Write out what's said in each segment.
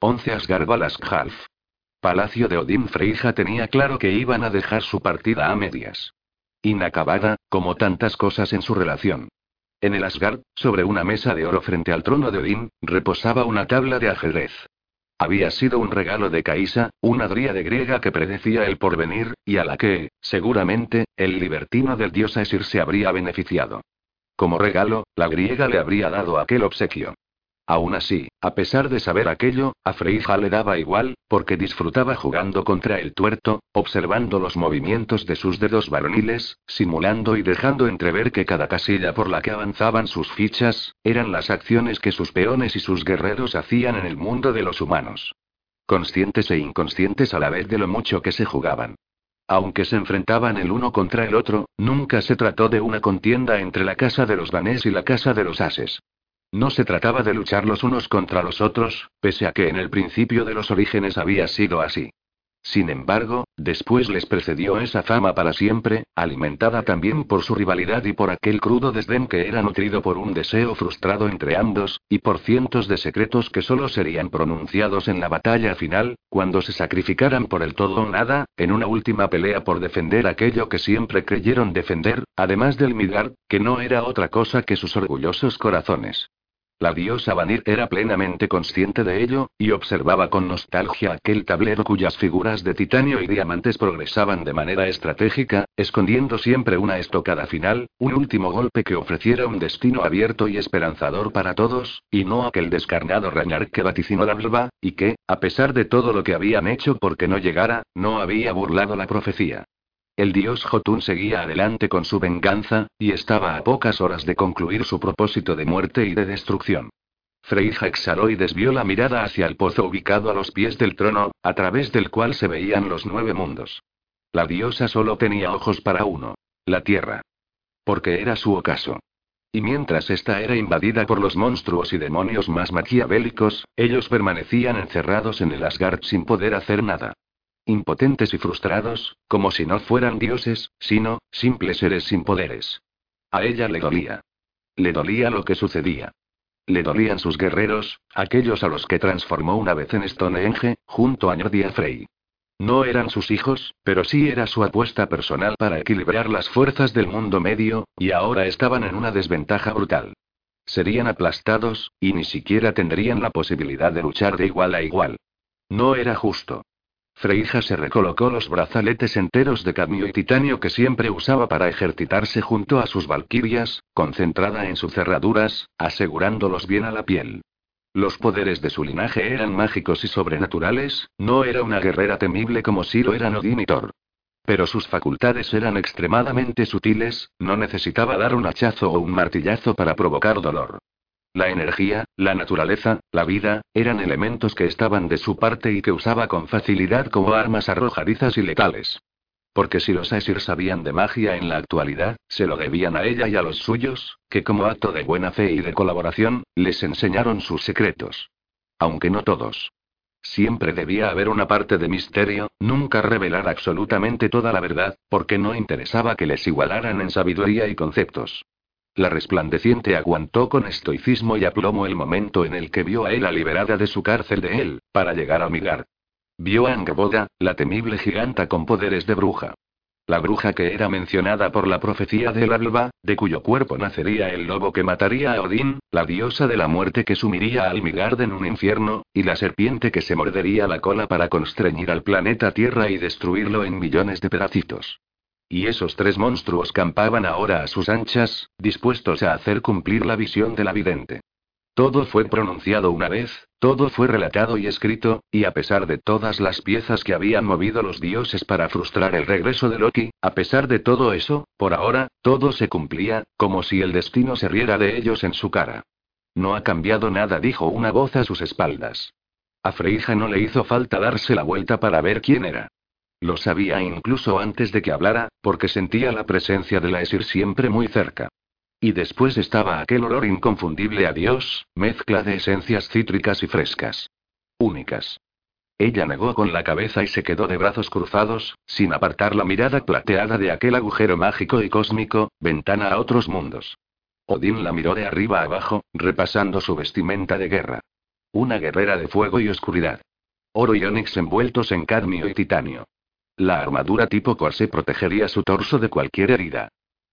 11 Asgard Palacio de Odín Freija tenía claro que iban a dejar su partida a medias. Inacabada, como tantas cosas en su relación. En el Asgard, sobre una mesa de oro frente al trono de Odín, reposaba una tabla de ajedrez. Había sido un regalo de Caísa, una dríade griega que predecía el porvenir, y a la que, seguramente, el libertino del dios Aesir se habría beneficiado. Como regalo, la griega le habría dado aquel obsequio. Aún así, a pesar de saber aquello, a Freija le daba igual, porque disfrutaba jugando contra el tuerto, observando los movimientos de sus dedos varoniles, simulando y dejando entrever que cada casilla por la que avanzaban sus fichas, eran las acciones que sus peones y sus guerreros hacían en el mundo de los humanos. Conscientes e inconscientes a la vez de lo mucho que se jugaban. Aunque se enfrentaban el uno contra el otro, nunca se trató de una contienda entre la casa de los Danés y la casa de los Ases. No se trataba de luchar los unos contra los otros, pese a que en el principio de los orígenes había sido así. Sin embargo, después les precedió esa fama para siempre, alimentada también por su rivalidad y por aquel crudo desdén que era nutrido por un deseo frustrado entre ambos, y por cientos de secretos que solo serían pronunciados en la batalla final, cuando se sacrificaran por el todo o nada, en una última pelea por defender aquello que siempre creyeron defender, además del Midgard, que no era otra cosa que sus orgullosos corazones. La diosa Vanir era plenamente consciente de ello, y observaba con nostalgia aquel tablero cuyas figuras de titanio y diamantes progresaban de manera estratégica, escondiendo siempre una estocada final, un último golpe que ofreciera un destino abierto y esperanzador para todos, y no aquel descarnado rañar que vaticinó la Blva, y que, a pesar de todo lo que habían hecho porque no llegara, no había burlado la profecía. El dios Jotun seguía adelante con su venganza, y estaba a pocas horas de concluir su propósito de muerte y de destrucción. Freija exhaló y desvió la mirada hacia el pozo ubicado a los pies del trono, a través del cual se veían los nueve mundos. La diosa solo tenía ojos para uno. La tierra. Porque era su ocaso. Y mientras ésta era invadida por los monstruos y demonios más maquiavélicos, ellos permanecían encerrados en el Asgard sin poder hacer nada impotentes y frustrados, como si no fueran dioses, sino, simples seres sin poderes. A ella le dolía. Le dolía lo que sucedía. Le dolían sus guerreros, aquellos a los que transformó una vez en Stonehenge, junto a Njordi Frey. No eran sus hijos, pero sí era su apuesta personal para equilibrar las fuerzas del mundo medio, y ahora estaban en una desventaja brutal. Serían aplastados, y ni siquiera tendrían la posibilidad de luchar de igual a igual. No era justo. Freija se recolocó los brazaletes enteros de cadmio y titanio que siempre usaba para ejercitarse junto a sus valquirias, concentrada en sus cerraduras, asegurándolos bien a la piel. Los poderes de su linaje eran mágicos y sobrenaturales, no era una guerrera temible como si lo eran Odín y Thor. Pero sus facultades eran extremadamente sutiles, no necesitaba dar un hachazo o un martillazo para provocar dolor. La energía, la naturaleza, la vida, eran elementos que estaban de su parte y que usaba con facilidad como armas arrojadizas y letales. Porque si los Aesir sabían de magia en la actualidad, se lo debían a ella y a los suyos, que como acto de buena fe y de colaboración, les enseñaron sus secretos. Aunque no todos. Siempre debía haber una parte de misterio, nunca revelar absolutamente toda la verdad, porque no interesaba que les igualaran en sabiduría y conceptos. La resplandeciente aguantó con estoicismo y aplomo el momento en el que vio a Ela liberada de su cárcel de él, para llegar a Migar. Vio a Angeboda, la temible giganta con poderes de bruja. La bruja que era mencionada por la profecía de Alba, de cuyo cuerpo nacería el lobo que mataría a Odín, la diosa de la muerte que sumiría a Almigard en un infierno, y la serpiente que se mordería la cola para constreñir al planeta Tierra y destruirlo en millones de pedacitos. Y esos tres monstruos campaban ahora a sus anchas, dispuestos a hacer cumplir la visión de la vidente. Todo fue pronunciado una vez, todo fue relatado y escrito, y a pesar de todas las piezas que habían movido los dioses para frustrar el regreso de Loki, a pesar de todo eso, por ahora, todo se cumplía, como si el destino se riera de ellos en su cara. No ha cambiado nada, dijo una voz a sus espaldas. A Freija no le hizo falta darse la vuelta para ver quién era. Lo sabía incluso antes de que hablara, porque sentía la presencia de la Esir siempre muy cerca. Y después estaba aquel olor inconfundible a Dios, mezcla de esencias cítricas y frescas. Únicas. Ella negó con la cabeza y se quedó de brazos cruzados, sin apartar la mirada plateada de aquel agujero mágico y cósmico, ventana a otros mundos. Odín la miró de arriba abajo, repasando su vestimenta de guerra. Una guerrera de fuego y oscuridad. Oro y onix envueltos en cadmio y titanio. La armadura tipo corsé protegería su torso de cualquier herida.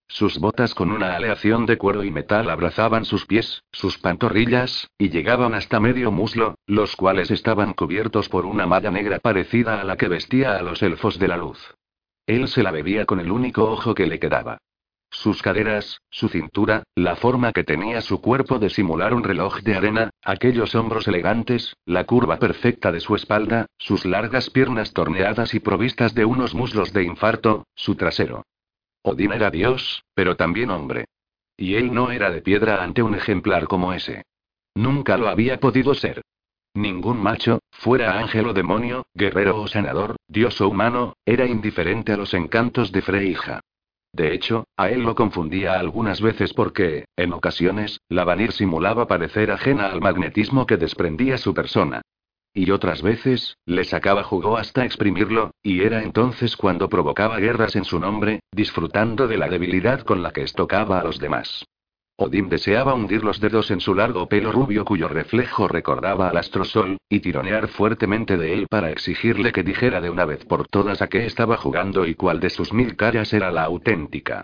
Sus botas con una aleación de cuero y metal abrazaban sus pies, sus pantorrillas, y llegaban hasta medio muslo, los cuales estaban cubiertos por una malla negra parecida a la que vestía a los elfos de la luz. Él se la bebía con el único ojo que le quedaba. Sus caderas, su cintura, la forma que tenía su cuerpo de simular un reloj de arena, aquellos hombros elegantes, la curva perfecta de su espalda, sus largas piernas torneadas y provistas de unos muslos de infarto, su trasero. Odín era Dios, pero también hombre. Y él no era de piedra ante un ejemplar como ese. Nunca lo había podido ser. Ningún macho, fuera ángel o demonio, guerrero o sanador, dios o humano, era indiferente a los encantos de Freija. De hecho, a él lo confundía algunas veces porque, en ocasiones, la Vanir simulaba parecer ajena al magnetismo que desprendía su persona. Y otras veces, le sacaba jugo hasta exprimirlo, y era entonces cuando provocaba guerras en su nombre, disfrutando de la debilidad con la que estocaba a los demás. Odín deseaba hundir los dedos en su largo pelo rubio cuyo reflejo recordaba al astrosol, y tironear fuertemente de él para exigirle que dijera de una vez por todas a qué estaba jugando y cuál de sus mil caras era la auténtica.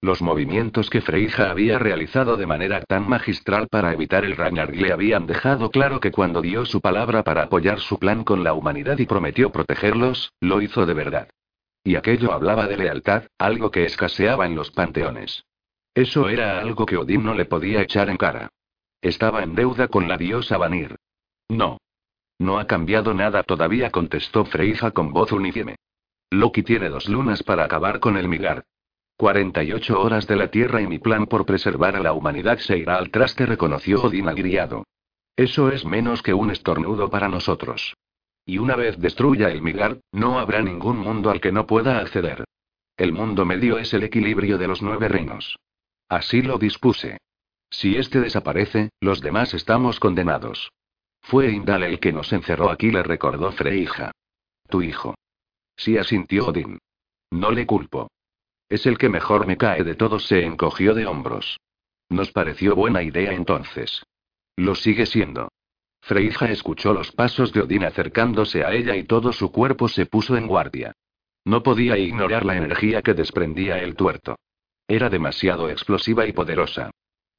Los movimientos que Freija había realizado de manera tan magistral para evitar el Ragnar le habían dejado claro que cuando dio su palabra para apoyar su plan con la humanidad y prometió protegerlos, lo hizo de verdad. Y aquello hablaba de lealtad, algo que escaseaba en los panteones. Eso era algo que Odín no le podía echar en cara. Estaba en deuda con la diosa Vanir. No. No ha cambiado nada todavía, contestó Freija con voz uniforme. Loki tiene dos lunas para acabar con el Migar. 48 horas de la Tierra y mi plan por preservar a la humanidad se irá al traste, reconoció Odín agriado. Eso es menos que un estornudo para nosotros. Y una vez destruya el Migar, no habrá ningún mundo al que no pueda acceder. El mundo medio es el equilibrio de los nueve reinos. Así lo dispuse. Si este desaparece, los demás estamos condenados. Fue Indal el que nos encerró aquí, le recordó Freija. Tu hijo. Sí asintió Odín. No le culpo. Es el que mejor me cae de todos, se encogió de hombros. Nos pareció buena idea entonces. Lo sigue siendo. Freija escuchó los pasos de Odín acercándose a ella y todo su cuerpo se puso en guardia. No podía ignorar la energía que desprendía el tuerto. Era demasiado explosiva y poderosa.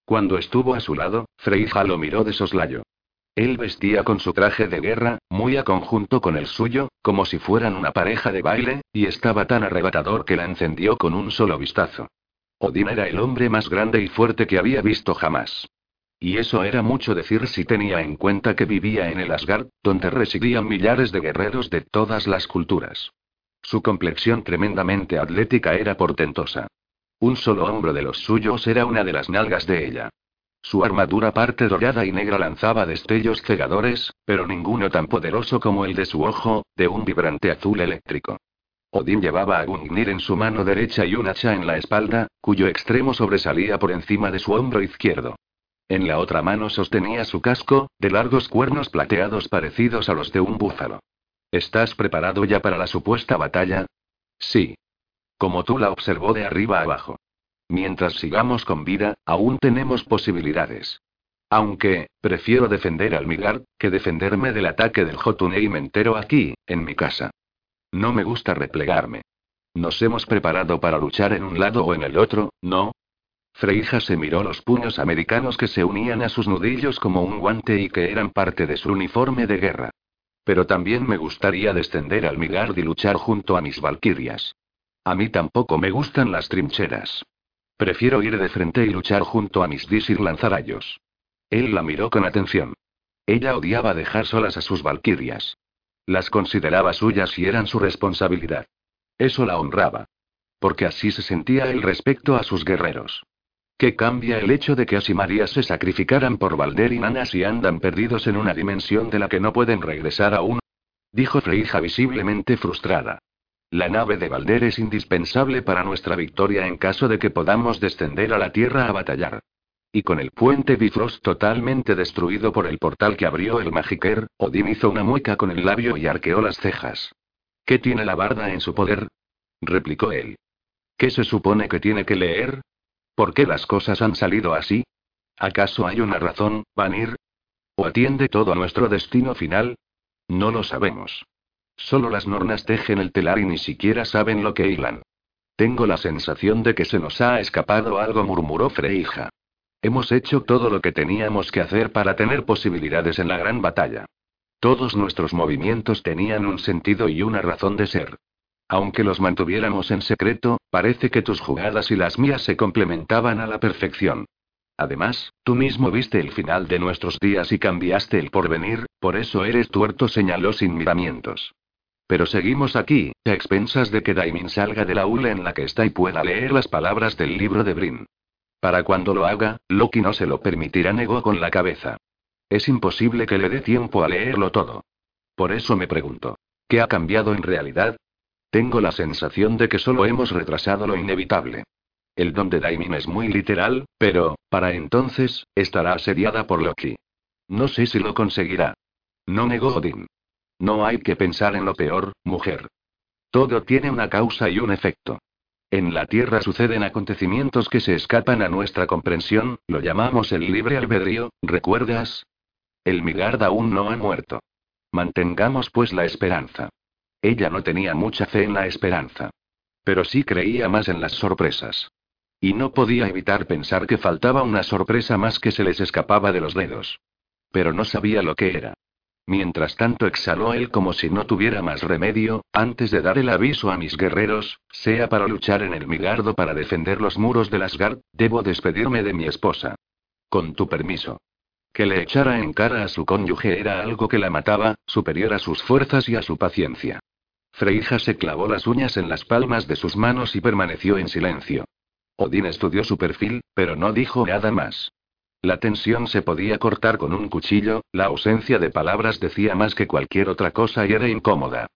Cuando estuvo a su lado, Freija lo miró de soslayo. Él vestía con su traje de guerra, muy a conjunto con el suyo, como si fueran una pareja de baile, y estaba tan arrebatador que la encendió con un solo vistazo. Odín era el hombre más grande y fuerte que había visto jamás. Y eso era mucho decir si tenía en cuenta que vivía en el Asgard, donde residían millares de guerreros de todas las culturas. Su complexión tremendamente atlética era portentosa. Un solo hombro de los suyos era una de las nalgas de ella. Su armadura parte dorada y negra lanzaba destellos cegadores, pero ninguno tan poderoso como el de su ojo, de un vibrante azul eléctrico. Odín llevaba a Gungnir en su mano derecha y un hacha en la espalda, cuyo extremo sobresalía por encima de su hombro izquierdo. En la otra mano sostenía su casco, de largos cuernos plateados parecidos a los de un búfalo. ¿Estás preparado ya para la supuesta batalla? Sí. Como tú la observó de arriba abajo. Mientras sigamos con vida, aún tenemos posibilidades. Aunque, prefiero defender al Migar, que defenderme del ataque del Jotunheim entero aquí, en mi casa. No me gusta replegarme. Nos hemos preparado para luchar en un lado o en el otro, ¿no? Freija se miró los puños americanos que se unían a sus nudillos como un guante y que eran parte de su uniforme de guerra. Pero también me gustaría descender al Midgard y luchar junto a mis valquirias. A mí tampoco me gustan las trincheras. Prefiero ir de frente y luchar junto a mis Disir lanzarayos. Él la miró con atención. Ella odiaba dejar solas a sus valquirias. Las consideraba suyas y eran su responsabilidad. Eso la honraba. Porque así se sentía él respecto a sus guerreros. ¿Qué cambia el hecho de que María se sacrificaran por Valder y Nanas y andan perdidos en una dimensión de la que no pueden regresar aún? Dijo Freija visiblemente frustrada. La nave de Valder es indispensable para nuestra victoria en caso de que podamos descender a la Tierra a batallar. Y con el puente Bifrost totalmente destruido por el portal que abrió el Magiker, Odín hizo una mueca con el labio y arqueó las cejas. ¿Qué tiene la barda en su poder? replicó él. ¿Qué se supone que tiene que leer? ¿Por qué las cosas han salido así? ¿Acaso hay una razón, Vanir? ¿O atiende todo a nuestro destino final? No lo sabemos. Solo las nornas tejen el telar y ni siquiera saben lo que hilan. Tengo la sensación de que se nos ha escapado algo, murmuró Freija. Hemos hecho todo lo que teníamos que hacer para tener posibilidades en la gran batalla. Todos nuestros movimientos tenían un sentido y una razón de ser. Aunque los mantuviéramos en secreto, parece que tus jugadas y las mías se complementaban a la perfección. Además, tú mismo viste el final de nuestros días y cambiaste el porvenir, por eso eres tuerto, señaló sin miramientos. Pero seguimos aquí, a expensas de que Daimin salga de la hule en la que está y pueda leer las palabras del libro de Brin. Para cuando lo haga, Loki no se lo permitirá, negó con la cabeza. Es imposible que le dé tiempo a leerlo todo. Por eso me pregunto, ¿qué ha cambiado en realidad? Tengo la sensación de que solo hemos retrasado lo inevitable. El don de Daimin es muy literal, pero, para entonces, estará asediada por Loki. No sé si lo conseguirá. No negó Odin. No hay que pensar en lo peor, mujer. Todo tiene una causa y un efecto. En la Tierra suceden acontecimientos que se escapan a nuestra comprensión, lo llamamos el libre albedrío, ¿recuerdas? El Migard aún no ha muerto. Mantengamos pues la esperanza. Ella no tenía mucha fe en la esperanza. Pero sí creía más en las sorpresas. Y no podía evitar pensar que faltaba una sorpresa más que se les escapaba de los dedos. Pero no sabía lo que era. Mientras tanto exhaló él como si no tuviera más remedio, antes de dar el aviso a mis guerreros, sea para luchar en el Migardo para defender los muros de Asgard, debo despedirme de mi esposa. Con tu permiso. Que le echara en cara a su cónyuge era algo que la mataba, superior a sus fuerzas y a su paciencia. Freija se clavó las uñas en las palmas de sus manos y permaneció en silencio. Odín estudió su perfil, pero no dijo nada más. La tensión se podía cortar con un cuchillo, la ausencia de palabras decía más que cualquier otra cosa y era incómoda.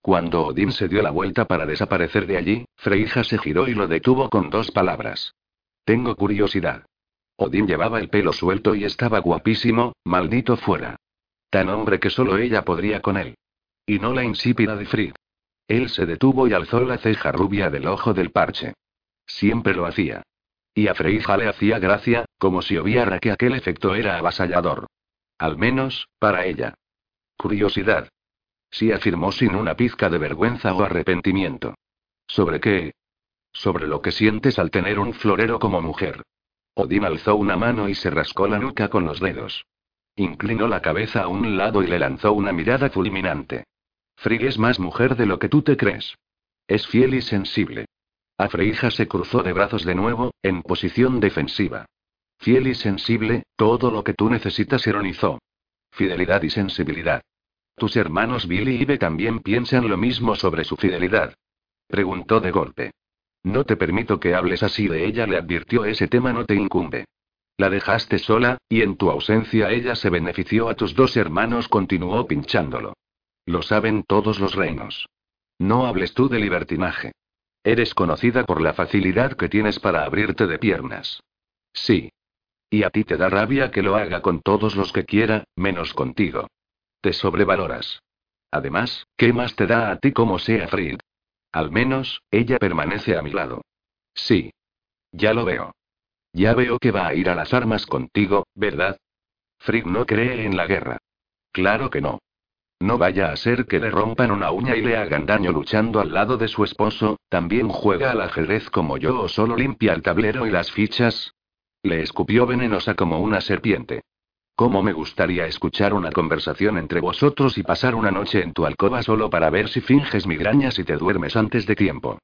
Cuando Odín se dio la vuelta para desaparecer de allí, Freija se giró y lo detuvo con dos palabras. Tengo curiosidad. Odín llevaba el pelo suelto y estaba guapísimo, maldito fuera. Tan hombre que solo ella podría con él. Y no la insípida de Frigg. Él se detuvo y alzó la ceja rubia del ojo del parche. Siempre lo hacía. Y a Freija le hacía gracia, como si obviara que aquel efecto era avasallador. Al menos, para ella. Curiosidad. Sí afirmó sin una pizca de vergüenza o arrepentimiento. ¿Sobre qué? Sobre lo que sientes al tener un florero como mujer. Odín alzó una mano y se rascó la nuca con los dedos. Inclinó la cabeza a un lado y le lanzó una mirada fulminante. Frigg es más mujer de lo que tú te crees. Es fiel y sensible. Afreija se cruzó de brazos de nuevo, en posición defensiva. Fiel y sensible, todo lo que tú necesitas, ironizó. Fidelidad y sensibilidad. ¿Tus hermanos Billy y Ibe también piensan lo mismo sobre su fidelidad? Preguntó de golpe. No te permito que hables así de ella, le advirtió, ese tema no te incumbe. La dejaste sola, y en tu ausencia ella se benefició a tus dos hermanos, continuó pinchándolo. Lo saben todos los reinos. No hables tú de libertinaje. Eres conocida por la facilidad que tienes para abrirte de piernas. Sí. Y a ti te da rabia que lo haga con todos los que quiera, menos contigo. Te sobrevaloras. Además, ¿qué más te da a ti como sea Fried? Al menos, ella permanece a mi lado. Sí. Ya lo veo. Ya veo que va a ir a las armas contigo, ¿verdad? Frigg no cree en la guerra. Claro que no. No vaya a ser que le rompan una uña y le hagan daño luchando al lado de su esposo, también juega al ajedrez como yo o solo limpia el tablero y las fichas. Le escupió venenosa como una serpiente. ¿Cómo me gustaría escuchar una conversación entre vosotros y pasar una noche en tu alcoba solo para ver si finges migrañas y te duermes antes de tiempo?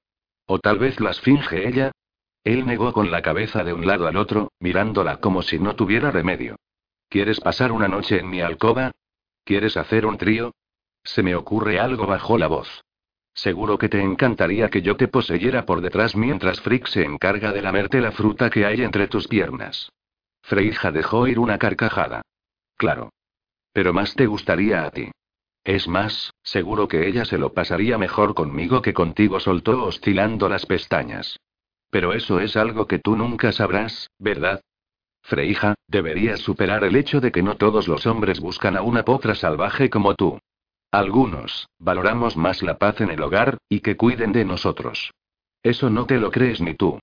¿O tal vez las finge ella? Él negó con la cabeza de un lado al otro, mirándola como si no tuviera remedio. ¿Quieres pasar una noche en mi alcoba? ¿Quieres hacer un trío? Se me ocurre algo bajo la voz. Seguro que te encantaría que yo te poseyera por detrás mientras Frick se encarga de lamerte la fruta que hay entre tus piernas. Freija dejó ir una carcajada. Claro. Pero más te gustaría a ti. Es más, seguro que ella se lo pasaría mejor conmigo que contigo, soltó oscilando las pestañas. Pero eso es algo que tú nunca sabrás, ¿verdad? Freija, deberías superar el hecho de que no todos los hombres buscan a una potra salvaje como tú. Algunos, valoramos más la paz en el hogar, y que cuiden de nosotros. Eso no te lo crees ni tú.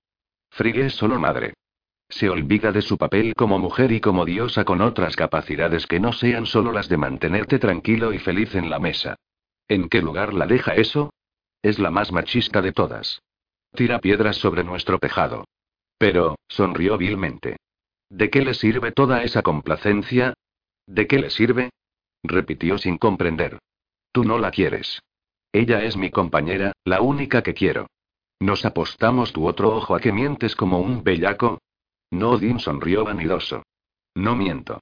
Frigg es solo madre. Se olvida de su papel como mujer y como diosa con otras capacidades que no sean solo las de mantenerte tranquilo y feliz en la mesa. ¿En qué lugar la deja eso? Es la más machista de todas. Tira piedras sobre nuestro tejado. Pero, sonrió vilmente. ¿De qué le sirve toda esa complacencia? ¿De qué le sirve? repitió sin comprender. Tú no la quieres. Ella es mi compañera, la única que quiero. ¿Nos apostamos tu otro ojo a que mientes como un bellaco? No, Odín sonrió vanidoso. No miento.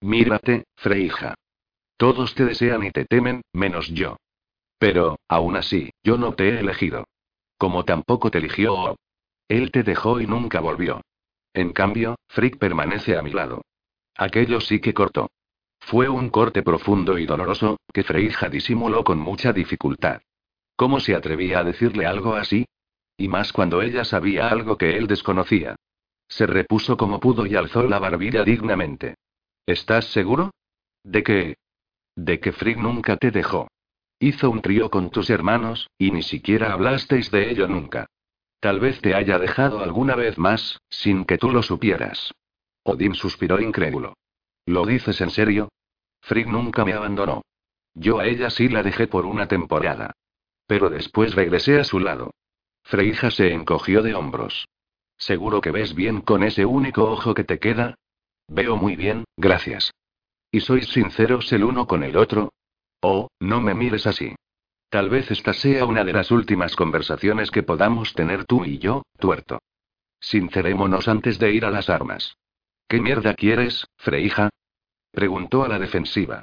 Mírate, Freija. Todos te desean y te temen, menos yo. Pero, aún así, yo no te he elegido. Como tampoco te eligió Él te dejó y nunca volvió. En cambio, Frick permanece a mi lado. Aquello sí que cortó. Fue un corte profundo y doloroso, que Freija disimuló con mucha dificultad. ¿Cómo se atrevía a decirle algo así? Y más cuando ella sabía algo que él desconocía. Se repuso como pudo y alzó la barbilla dignamente. ¿Estás seguro? ¿De que? De que Frigg nunca te dejó. Hizo un trío con tus hermanos, y ni siquiera hablasteis de ello nunca. Tal vez te haya dejado alguna vez más, sin que tú lo supieras. Odín suspiró incrédulo. ¿Lo dices en serio? Frigg nunca me abandonó. Yo a ella sí la dejé por una temporada. Pero después regresé a su lado. Freija se encogió de hombros. ¿Seguro que ves bien con ese único ojo que te queda? Veo muy bien, gracias. ¿Y sois sinceros el uno con el otro? Oh, no me mires así. Tal vez esta sea una de las últimas conversaciones que podamos tener tú y yo, tuerto. Sincerémonos antes de ir a las armas. ¿Qué mierda quieres, Freija? Preguntó a la defensiva.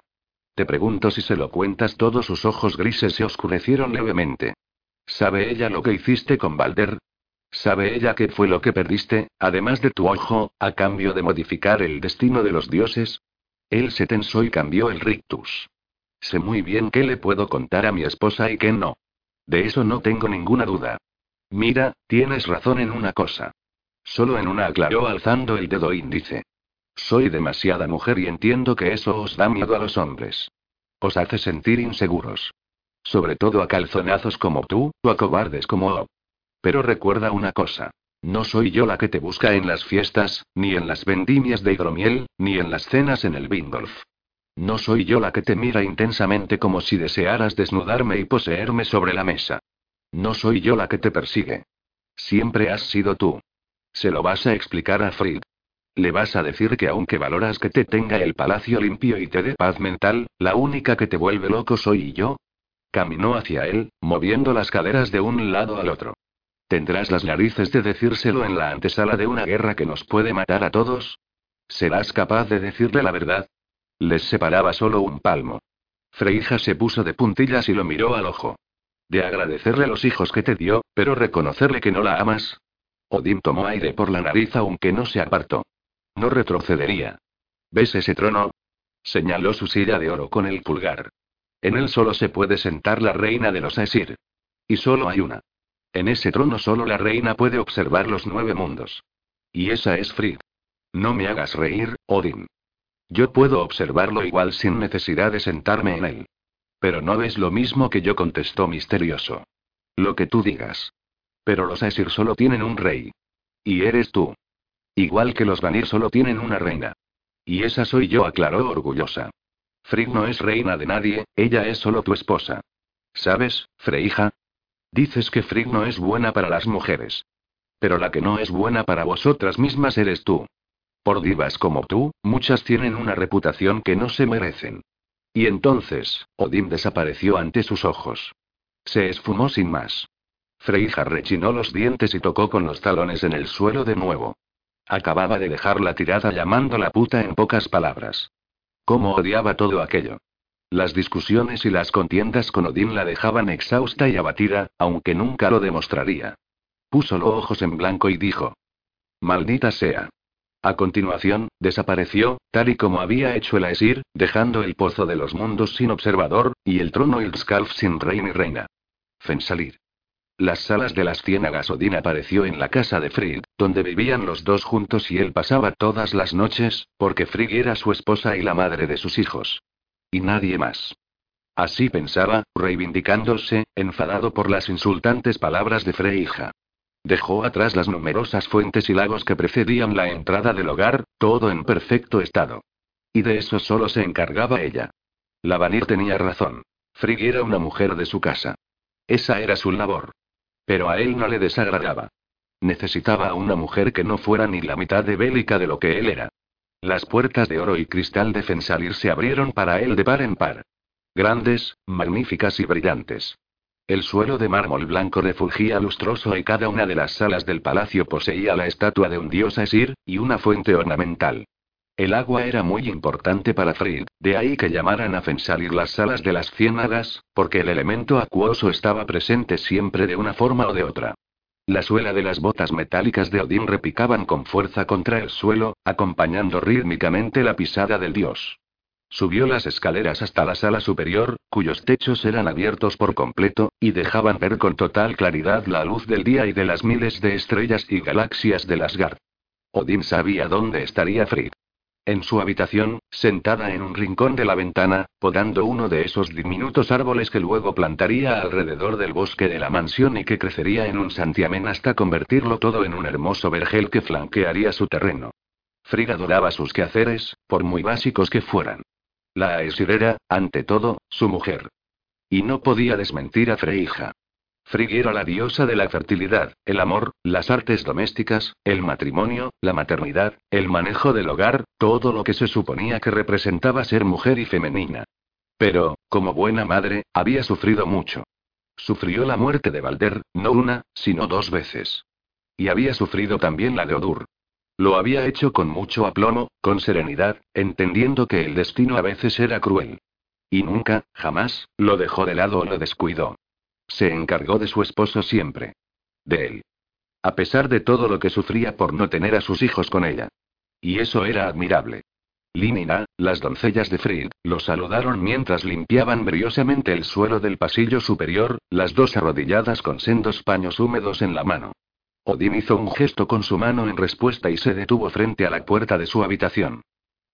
Te pregunto si se lo cuentas todo, sus ojos grises se oscurecieron levemente. ¿Sabe ella lo que hiciste con Balder? ¿Sabe ella qué fue lo que perdiste, además de tu ojo, a cambio de modificar el destino de los dioses? Él se tensó y cambió el rictus. Sé muy bien qué le puedo contar a mi esposa y qué no. De eso no tengo ninguna duda. Mira, tienes razón en una cosa. Solo en una aclaró alzando el dedo índice. Soy demasiada mujer y entiendo que eso os da miedo a los hombres. Os hace sentir inseguros. Sobre todo a calzonazos como tú, o a cobardes como pero recuerda una cosa. No soy yo la que te busca en las fiestas, ni en las vendimias de hidromiel, ni en las cenas en el Bingolf. No soy yo la que te mira intensamente como si desearas desnudarme y poseerme sobre la mesa. No soy yo la que te persigue. Siempre has sido tú. Se lo vas a explicar a Fried. Le vas a decir que aunque valoras que te tenga el palacio limpio y te dé paz mental, la única que te vuelve loco soy yo. Caminó hacia él, moviendo las caderas de un lado al otro. ¿Tendrás las narices de decírselo en la antesala de una guerra que nos puede matar a todos? ¿Serás capaz de decirle la verdad? Les separaba solo un palmo. Freija se puso de puntillas y lo miró al ojo. De agradecerle los hijos que te dio, pero reconocerle que no la amas. Odín tomó aire por la nariz aunque no se apartó. No retrocedería. ¿Ves ese trono? Señaló su silla de oro con el pulgar. En él solo se puede sentar la reina de los Asir. Y solo hay una. En ese trono solo la reina puede observar los nueve mundos. Y esa es Frigg. No me hagas reír, Odin. Yo puedo observarlo igual sin necesidad de sentarme en él. Pero no ves lo mismo que yo, contestó misterioso. Lo que tú digas. Pero los Aesir solo tienen un rey. Y eres tú. Igual que los Vanir solo tienen una reina. Y esa soy yo, aclaró orgullosa. Frigg no es reina de nadie, ella es solo tu esposa. ¿Sabes, Freija? Dices que Frigg no es buena para las mujeres. Pero la que no es buena para vosotras mismas eres tú. Por divas como tú, muchas tienen una reputación que no se merecen. Y entonces, Odín desapareció ante sus ojos. Se esfumó sin más. Freija rechinó los dientes y tocó con los talones en el suelo de nuevo. Acababa de dejarla tirada llamándola puta en pocas palabras. ¿Cómo odiaba todo aquello? Las discusiones y las contiendas con Odín la dejaban exhausta y abatida, aunque nunca lo demostraría. Puso los ojos en blanco y dijo. Maldita sea. A continuación, desapareció, tal y como había hecho el Aesir, dejando el pozo de los mundos sin observador, y el trono Ilskalf sin rey ni reina. Fensalir. Las salas de las ciénagas Odín apareció en la casa de Frigg, donde vivían los dos juntos y él pasaba todas las noches, porque Frigg era su esposa y la madre de sus hijos. Y nadie más. Así pensaba, reivindicándose, enfadado por las insultantes palabras de Freija. Dejó atrás las numerosas fuentes y lagos que precedían la entrada del hogar, todo en perfecto estado. Y de eso solo se encargaba ella. La Vanir tenía razón. Frigg era una mujer de su casa. Esa era su labor. Pero a él no le desagradaba. Necesitaba a una mujer que no fuera ni la mitad de bélica de lo que él era. Las puertas de oro y cristal de Fensalir se abrieron para él de par en par. Grandes, magníficas y brillantes. El suelo de mármol blanco refulgía lustroso y cada una de las salas del palacio poseía la estatua de un dios Asir, y una fuente ornamental. El agua era muy importante para Frid, de ahí que llamaran a Fensalir las salas de las ciénagas, porque el elemento acuoso estaba presente siempre de una forma o de otra. La suela de las botas metálicas de Odín repicaban con fuerza contra el suelo, acompañando rítmicamente la pisada del dios. Subió las escaleras hasta la sala superior, cuyos techos eran abiertos por completo, y dejaban ver con total claridad la luz del día y de las miles de estrellas y galaxias de Asgard. Odín sabía dónde estaría Frid. En su habitación, sentada en un rincón de la ventana, podando uno de esos diminutos árboles que luego plantaría alrededor del bosque de la mansión y que crecería en un santiamén hasta convertirlo todo en un hermoso vergel que flanquearía su terreno. Frigg adoraba sus quehaceres, por muy básicos que fueran. La Aesir era, ante todo, su mujer. Y no podía desmentir a Freija. Frigg era la diosa de la fertilidad, el amor, las artes domésticas, el matrimonio, la maternidad, el manejo del hogar, todo lo que se suponía que representaba ser mujer y femenina. Pero, como buena madre, había sufrido mucho. Sufrió la muerte de Balder, no una, sino dos veces. Y había sufrido también la de Odur. Lo había hecho con mucho aplomo, con serenidad, entendiendo que el destino a veces era cruel. Y nunca, jamás, lo dejó de lado o lo descuidó. Se encargó de su esposo siempre. De él. A pesar de todo lo que sufría por no tener a sus hijos con ella. Y eso era admirable. Limina, las doncellas de Frid, lo saludaron mientras limpiaban briosamente el suelo del pasillo superior, las dos arrodilladas con sendos paños húmedos en la mano. Odín hizo un gesto con su mano en respuesta y se detuvo frente a la puerta de su habitación.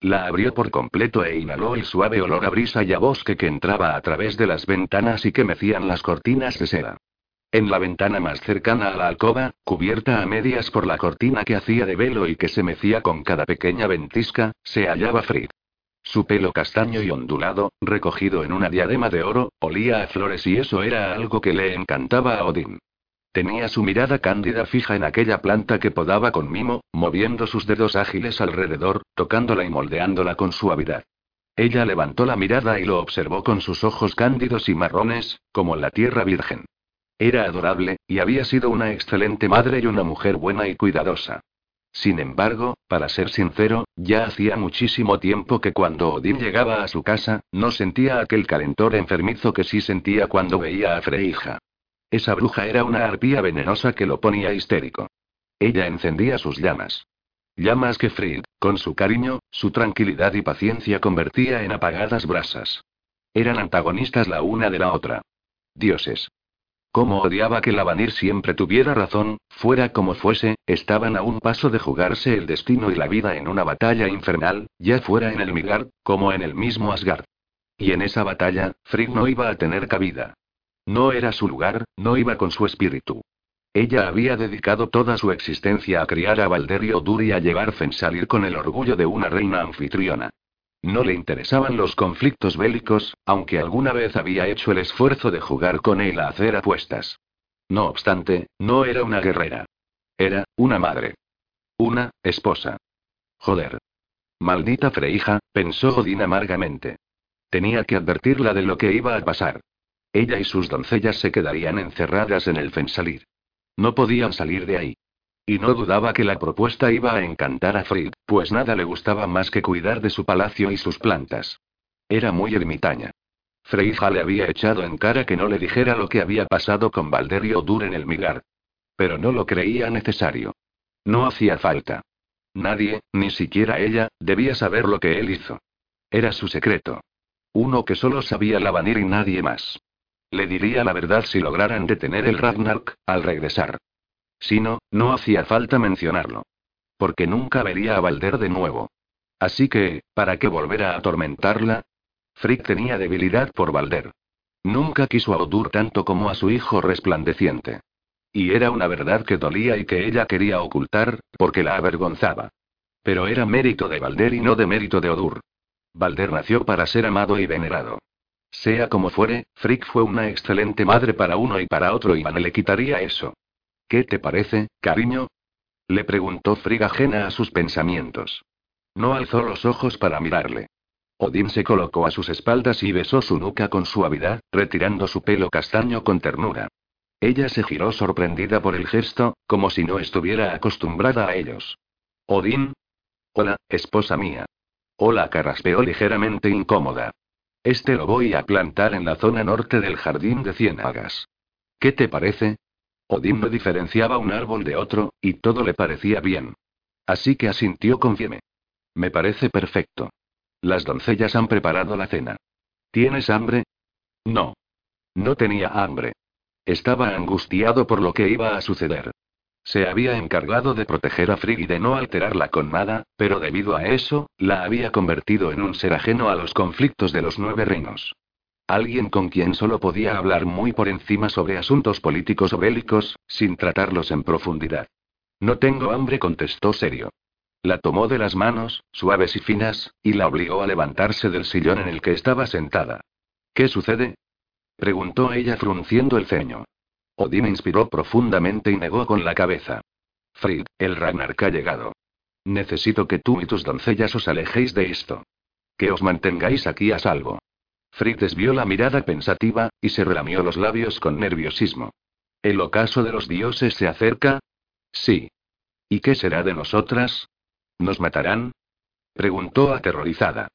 La abrió por completo e inhaló el suave olor a brisa y a bosque que entraba a través de las ventanas y que mecían las cortinas de seda. En la ventana más cercana a la alcoba, cubierta a medias por la cortina que hacía de velo y que se mecía con cada pequeña ventisca, se hallaba Frid. Su pelo castaño y ondulado, recogido en una diadema de oro, olía a flores y eso era algo que le encantaba a Odín. Tenía su mirada cándida fija en aquella planta que podaba con mimo, moviendo sus dedos ágiles alrededor, tocándola y moldeándola con suavidad. Ella levantó la mirada y lo observó con sus ojos cándidos y marrones, como la tierra virgen. Era adorable, y había sido una excelente madre y una mujer buena y cuidadosa. Sin embargo, para ser sincero, ya hacía muchísimo tiempo que cuando Odín llegaba a su casa, no sentía aquel calentor enfermizo que sí sentía cuando veía a Freija. Esa bruja era una arpía venenosa que lo ponía histérico. Ella encendía sus llamas. Llamas que Frid, con su cariño, su tranquilidad y paciencia convertía en apagadas brasas. Eran antagonistas la una de la otra. Dioses. Cómo odiaba que la Vanir siempre tuviera razón, fuera como fuese, estaban a un paso de jugarse el destino y la vida en una batalla infernal, ya fuera en el Midgard, como en el mismo Asgard. Y en esa batalla, Frigg no iba a tener cabida. No era su lugar, no iba con su espíritu. Ella había dedicado toda su existencia a criar a Valderio Dur y a llevar Fensalir con el orgullo de una reina anfitriona. No le interesaban los conflictos bélicos, aunque alguna vez había hecho el esfuerzo de jugar con él a hacer apuestas. No obstante, no era una guerrera. Era, una madre. Una, esposa. Joder. Maldita Freija, pensó Odín amargamente. Tenía que advertirla de lo que iba a pasar. Ella y sus doncellas se quedarían encerradas en el Fensalir. No podían salir de ahí. Y no dudaba que la propuesta iba a encantar a Frid, pues nada le gustaba más que cuidar de su palacio y sus plantas. Era muy ermitaña. Freija le había echado en cara que no le dijera lo que había pasado con Valderio Dur en el Migar. Pero no lo creía necesario. No hacía falta. Nadie, ni siquiera ella, debía saber lo que él hizo. Era su secreto. Uno que solo sabía Lavanir y nadie más. Le diría la verdad si lograran detener el Ragnarok, al regresar. Si no, no hacía falta mencionarlo. Porque nunca vería a Valder de nuevo. Así que, ¿para qué volver a atormentarla? Frick tenía debilidad por Valder. Nunca quiso a Odur tanto como a su hijo resplandeciente. Y era una verdad que dolía y que ella quería ocultar, porque la avergonzaba. Pero era mérito de Valder y no de mérito de Odur. Valder nació para ser amado y venerado. Sea como fuere, Frick fue una excelente madre para uno y para otro y Van le quitaría eso. ¿Qué te parece, cariño? Le preguntó Frigg ajena a sus pensamientos. No alzó los ojos para mirarle. Odín se colocó a sus espaldas y besó su nuca con suavidad, retirando su pelo castaño con ternura. Ella se giró sorprendida por el gesto, como si no estuviera acostumbrada a ellos. Odín. Hola, esposa mía. Hola, carraspeó ligeramente incómoda. Este lo voy a plantar en la zona norte del jardín de ciénagas. ¿Qué te parece? Odín no diferenciaba un árbol de otro, y todo le parecía bien. Así que asintió con fieme. Me parece perfecto. Las doncellas han preparado la cena. ¿Tienes hambre? No. No tenía hambre. Estaba angustiado por lo que iba a suceder. Se había encargado de proteger a Frigg y de no alterarla con nada, pero debido a eso, la había convertido en un ser ajeno a los conflictos de los nueve reinos. Alguien con quien solo podía hablar muy por encima sobre asuntos políticos o bélicos, sin tratarlos en profundidad. No tengo hambre, contestó serio. La tomó de las manos, suaves y finas, y la obligó a levantarse del sillón en el que estaba sentada. ¿Qué sucede? preguntó ella frunciendo el ceño. Odín inspiró profundamente y negó con la cabeza. Frid, el Ragnark ha llegado. Necesito que tú y tus doncellas os alejéis de esto. Que os mantengáis aquí a salvo. Fritz desvió la mirada pensativa, y se relamió los labios con nerviosismo. ¿El ocaso de los dioses se acerca? Sí. ¿Y qué será de nosotras? ¿Nos matarán? preguntó aterrorizada.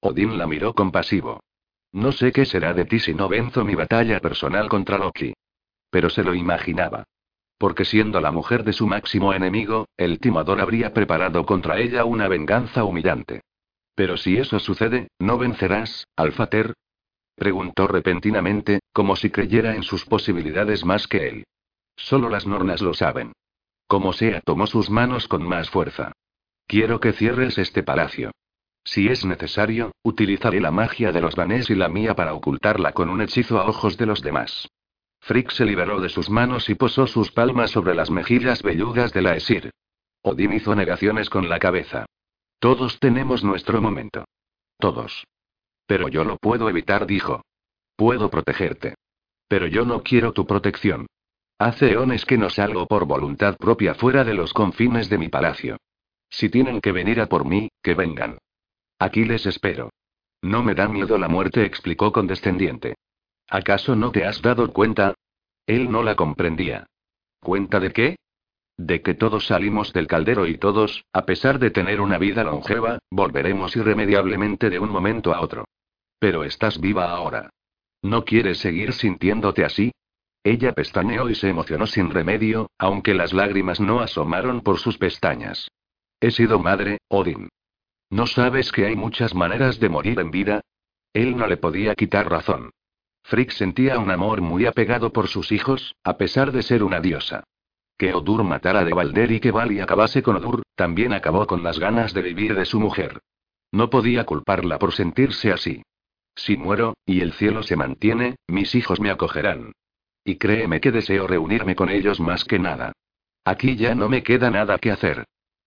Odín la miró compasivo. No sé qué será de ti si no venzo mi batalla personal contra Loki. Pero se lo imaginaba. Porque siendo la mujer de su máximo enemigo, el timador habría preparado contra ella una venganza humillante. Pero si eso sucede, ¿no vencerás, Alfater? Preguntó repentinamente, como si creyera en sus posibilidades más que él. Solo las nornas lo saben. Como sea, tomó sus manos con más fuerza. Quiero que cierres este palacio. Si es necesario, utilizaré la magia de los vanés y la mía para ocultarla con un hechizo a ojos de los demás. Frick se liberó de sus manos y posó sus palmas sobre las mejillas velludas de la Esir. Odín hizo negaciones con la cabeza. Todos tenemos nuestro momento. Todos. Pero yo lo puedo evitar, dijo. Puedo protegerte. Pero yo no quiero tu protección. Hace eones que no salgo por voluntad propia fuera de los confines de mi palacio. Si tienen que venir a por mí, que vengan. Aquí les espero. No me da miedo la muerte, explicó condescendiente. ¿Acaso no te has dado cuenta? Él no la comprendía. ¿Cuenta de qué? De que todos salimos del caldero y todos, a pesar de tener una vida longeva, volveremos irremediablemente de un momento a otro. Pero estás viva ahora. ¿No quieres seguir sintiéndote así? Ella pestañeó y se emocionó sin remedio, aunque las lágrimas no asomaron por sus pestañas. He sido madre, Odin. ¿No sabes que hay muchas maneras de morir en vida? Él no le podía quitar razón. Frick sentía un amor muy apegado por sus hijos, a pesar de ser una diosa. Que Odur matara de Valder y que Vali acabase con Odur, también acabó con las ganas de vivir de su mujer. No podía culparla por sentirse así. Si muero, y el cielo se mantiene, mis hijos me acogerán. Y créeme que deseo reunirme con ellos más que nada. Aquí ya no me queda nada que hacer.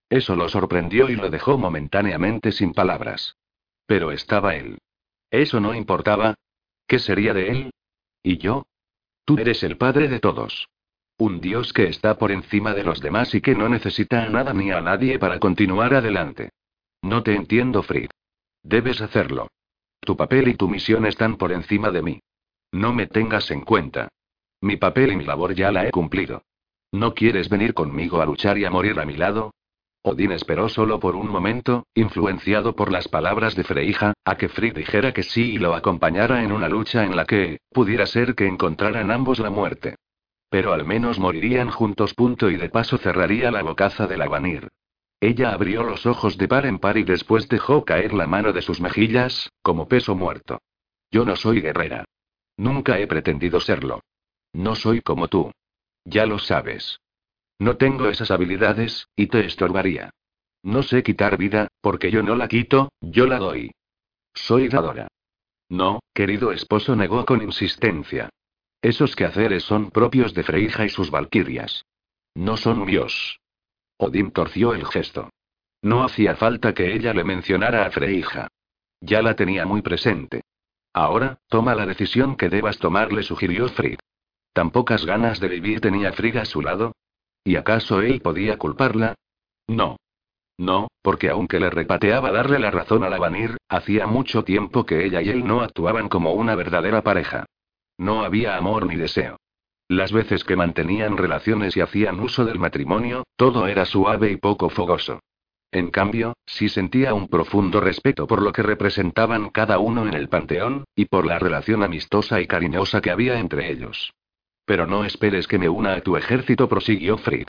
Eso lo sorprendió y lo dejó momentáneamente sin palabras. Pero estaba él. Eso no importaba. ¿Qué sería de él? ¿Y yo? Tú eres el padre de todos. Un Dios que está por encima de los demás y que no necesita a nada ni a nadie para continuar adelante. No te entiendo, Fried. Debes hacerlo. Tu papel y tu misión están por encima de mí. No me tengas en cuenta. Mi papel y mi labor ya la he cumplido. ¿No quieres venir conmigo a luchar y a morir a mi lado? Odín esperó solo por un momento, influenciado por las palabras de Freija, a que Frigg dijera que sí y lo acompañara en una lucha en la que, pudiera ser que encontraran ambos la muerte. Pero al menos morirían juntos. Punto y de paso cerraría la bocaza del Avanir. Ella abrió los ojos de par en par y después dejó caer la mano de sus mejillas, como peso muerto. Yo no soy guerrera. Nunca he pretendido serlo. No soy como tú. Ya lo sabes. No tengo esas habilidades, y te estorbaría. No sé quitar vida, porque yo no la quito, yo la doy. Soy dadora. No, querido esposo negó con insistencia. Esos quehaceres son propios de Freija y sus valquirias. No son míos. Odín torció el gesto. No hacía falta que ella le mencionara a Freija. Ya la tenía muy presente. Ahora, toma la decisión que debas tomar, le sugirió Frigg. ¿Tan pocas ganas de vivir tenía Frigg a su lado? ¿Y acaso él podía culparla? No. No, porque aunque le repateaba darle la razón a la Vanir, hacía mucho tiempo que ella y él no actuaban como una verdadera pareja. No había amor ni deseo. Las veces que mantenían relaciones y hacían uso del matrimonio, todo era suave y poco fogoso. En cambio, sí sentía un profundo respeto por lo que representaban cada uno en el panteón, y por la relación amistosa y cariñosa que había entre ellos. Pero no esperes que me una a tu ejército, prosiguió Frid.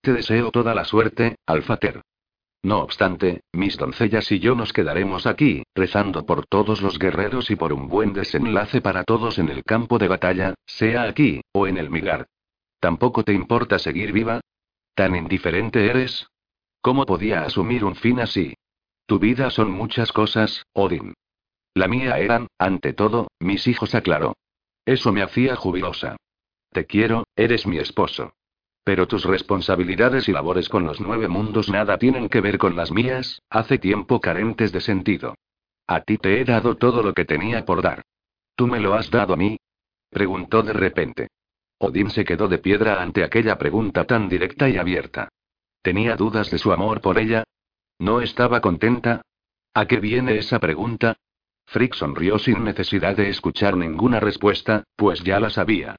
Te deseo toda la suerte, Alfater. No obstante, mis doncellas y yo nos quedaremos aquí, rezando por todos los guerreros y por un buen desenlace para todos en el campo de batalla, sea aquí, o en el Migar. ¿Tampoco te importa seguir viva? ¿Tan indiferente eres? ¿Cómo podía asumir un fin así? Tu vida son muchas cosas, Odin. La mía eran, ante todo, mis hijos, aclaró. Eso me hacía jubilosa. Te quiero, eres mi esposo. Pero tus responsabilidades y labores con los nueve mundos nada tienen que ver con las mías, hace tiempo carentes de sentido. A ti te he dado todo lo que tenía por dar. ¿Tú me lo has dado a mí? Preguntó de repente. Odín se quedó de piedra ante aquella pregunta tan directa y abierta. ¿Tenía dudas de su amor por ella? ¿No estaba contenta? ¿A qué viene esa pregunta? Frick sonrió sin necesidad de escuchar ninguna respuesta, pues ya la sabía.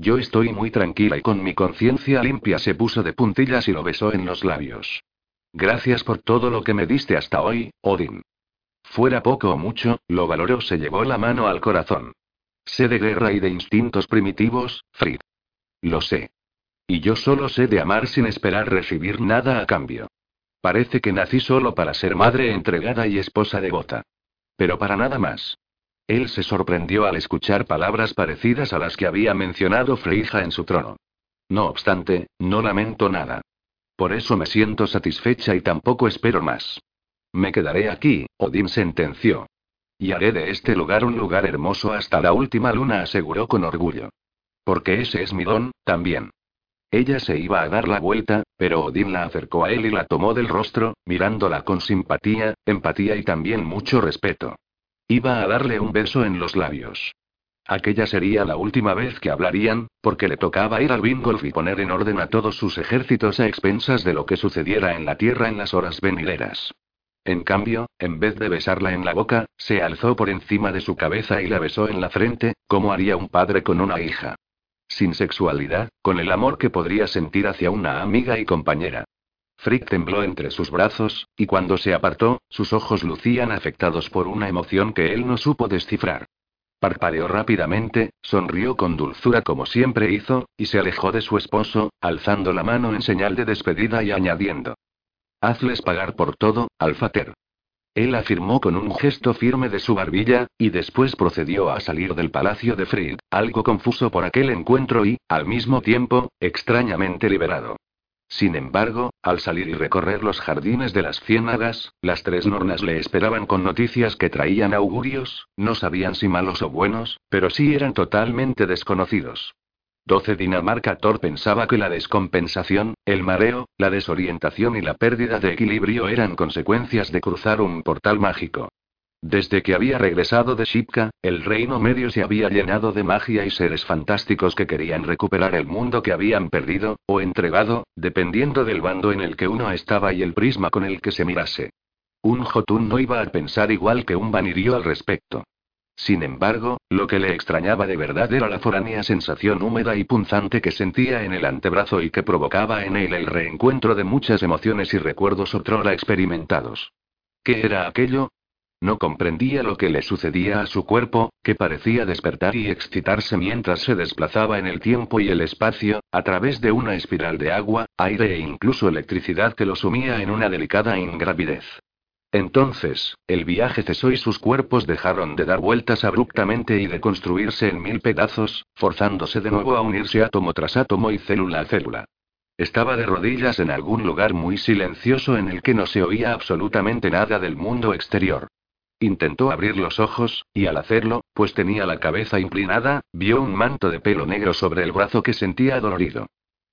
Yo estoy muy tranquila y con mi conciencia limpia se puso de puntillas y lo besó en los labios. Gracias por todo lo que me diste hasta hoy, Odin. Fuera poco o mucho, lo valoró, se llevó la mano al corazón. Sé de guerra y de instintos primitivos, Frid. Lo sé. Y yo solo sé de amar sin esperar recibir nada a cambio. Parece que nací solo para ser madre entregada y esposa devota. Pero para nada más. Él se sorprendió al escuchar palabras parecidas a las que había mencionado Freija en su trono. No obstante, no lamento nada. Por eso me siento satisfecha y tampoco espero más. Me quedaré aquí, Odín sentenció. Y haré de este lugar un lugar hermoso hasta la última luna, aseguró con orgullo. Porque ese es mi don, también. Ella se iba a dar la vuelta, pero Odín la acercó a él y la tomó del rostro, mirándola con simpatía, empatía y también mucho respeto. Iba a darle un beso en los labios. Aquella sería la última vez que hablarían, porque le tocaba ir al Bingolf y poner en orden a todos sus ejércitos a expensas de lo que sucediera en la tierra en las horas venideras. En cambio, en vez de besarla en la boca, se alzó por encima de su cabeza y la besó en la frente, como haría un padre con una hija. Sin sexualidad, con el amor que podría sentir hacia una amiga y compañera. Frick tembló entre sus brazos, y cuando se apartó, sus ojos lucían afectados por una emoción que él no supo descifrar. Parpadeó rápidamente, sonrió con dulzura como siempre hizo, y se alejó de su esposo, alzando la mano en señal de despedida y añadiendo. Hazles pagar por todo, Alfater. Él afirmó con un gesto firme de su barbilla, y después procedió a salir del palacio de Fried, algo confuso por aquel encuentro y, al mismo tiempo, extrañamente liberado. Sin embargo, al salir y recorrer los jardines de las ciénagas, las tres nornas le esperaban con noticias que traían augurios, no sabían si malos o buenos, pero sí eran totalmente desconocidos. 12 Dinamarca Thor pensaba que la descompensación, el mareo, la desorientación y la pérdida de equilibrio eran consecuencias de cruzar un portal mágico. Desde que había regresado de Shipka, el reino medio se había llenado de magia y seres fantásticos que querían recuperar el mundo que habían perdido, o entregado, dependiendo del bando en el que uno estaba y el prisma con el que se mirase. Un Jotun no iba a pensar igual que un Vanirio al respecto. Sin embargo, lo que le extrañaba de verdad era la foránea sensación húmeda y punzante que sentía en el antebrazo y que provocaba en él el reencuentro de muchas emociones y recuerdos otrora experimentados. ¿Qué era aquello? No comprendía lo que le sucedía a su cuerpo, que parecía despertar y excitarse mientras se desplazaba en el tiempo y el espacio, a través de una espiral de agua, aire e incluso electricidad que lo sumía en una delicada ingravidez. Entonces, el viaje cesó y sus cuerpos dejaron de dar vueltas abruptamente y de construirse en mil pedazos, forzándose de nuevo a unirse átomo tras átomo y célula a célula. Estaba de rodillas en algún lugar muy silencioso en el que no se oía absolutamente nada del mundo exterior. Intentó abrir los ojos, y al hacerlo, pues tenía la cabeza inclinada, vio un manto de pelo negro sobre el brazo que sentía dolorido.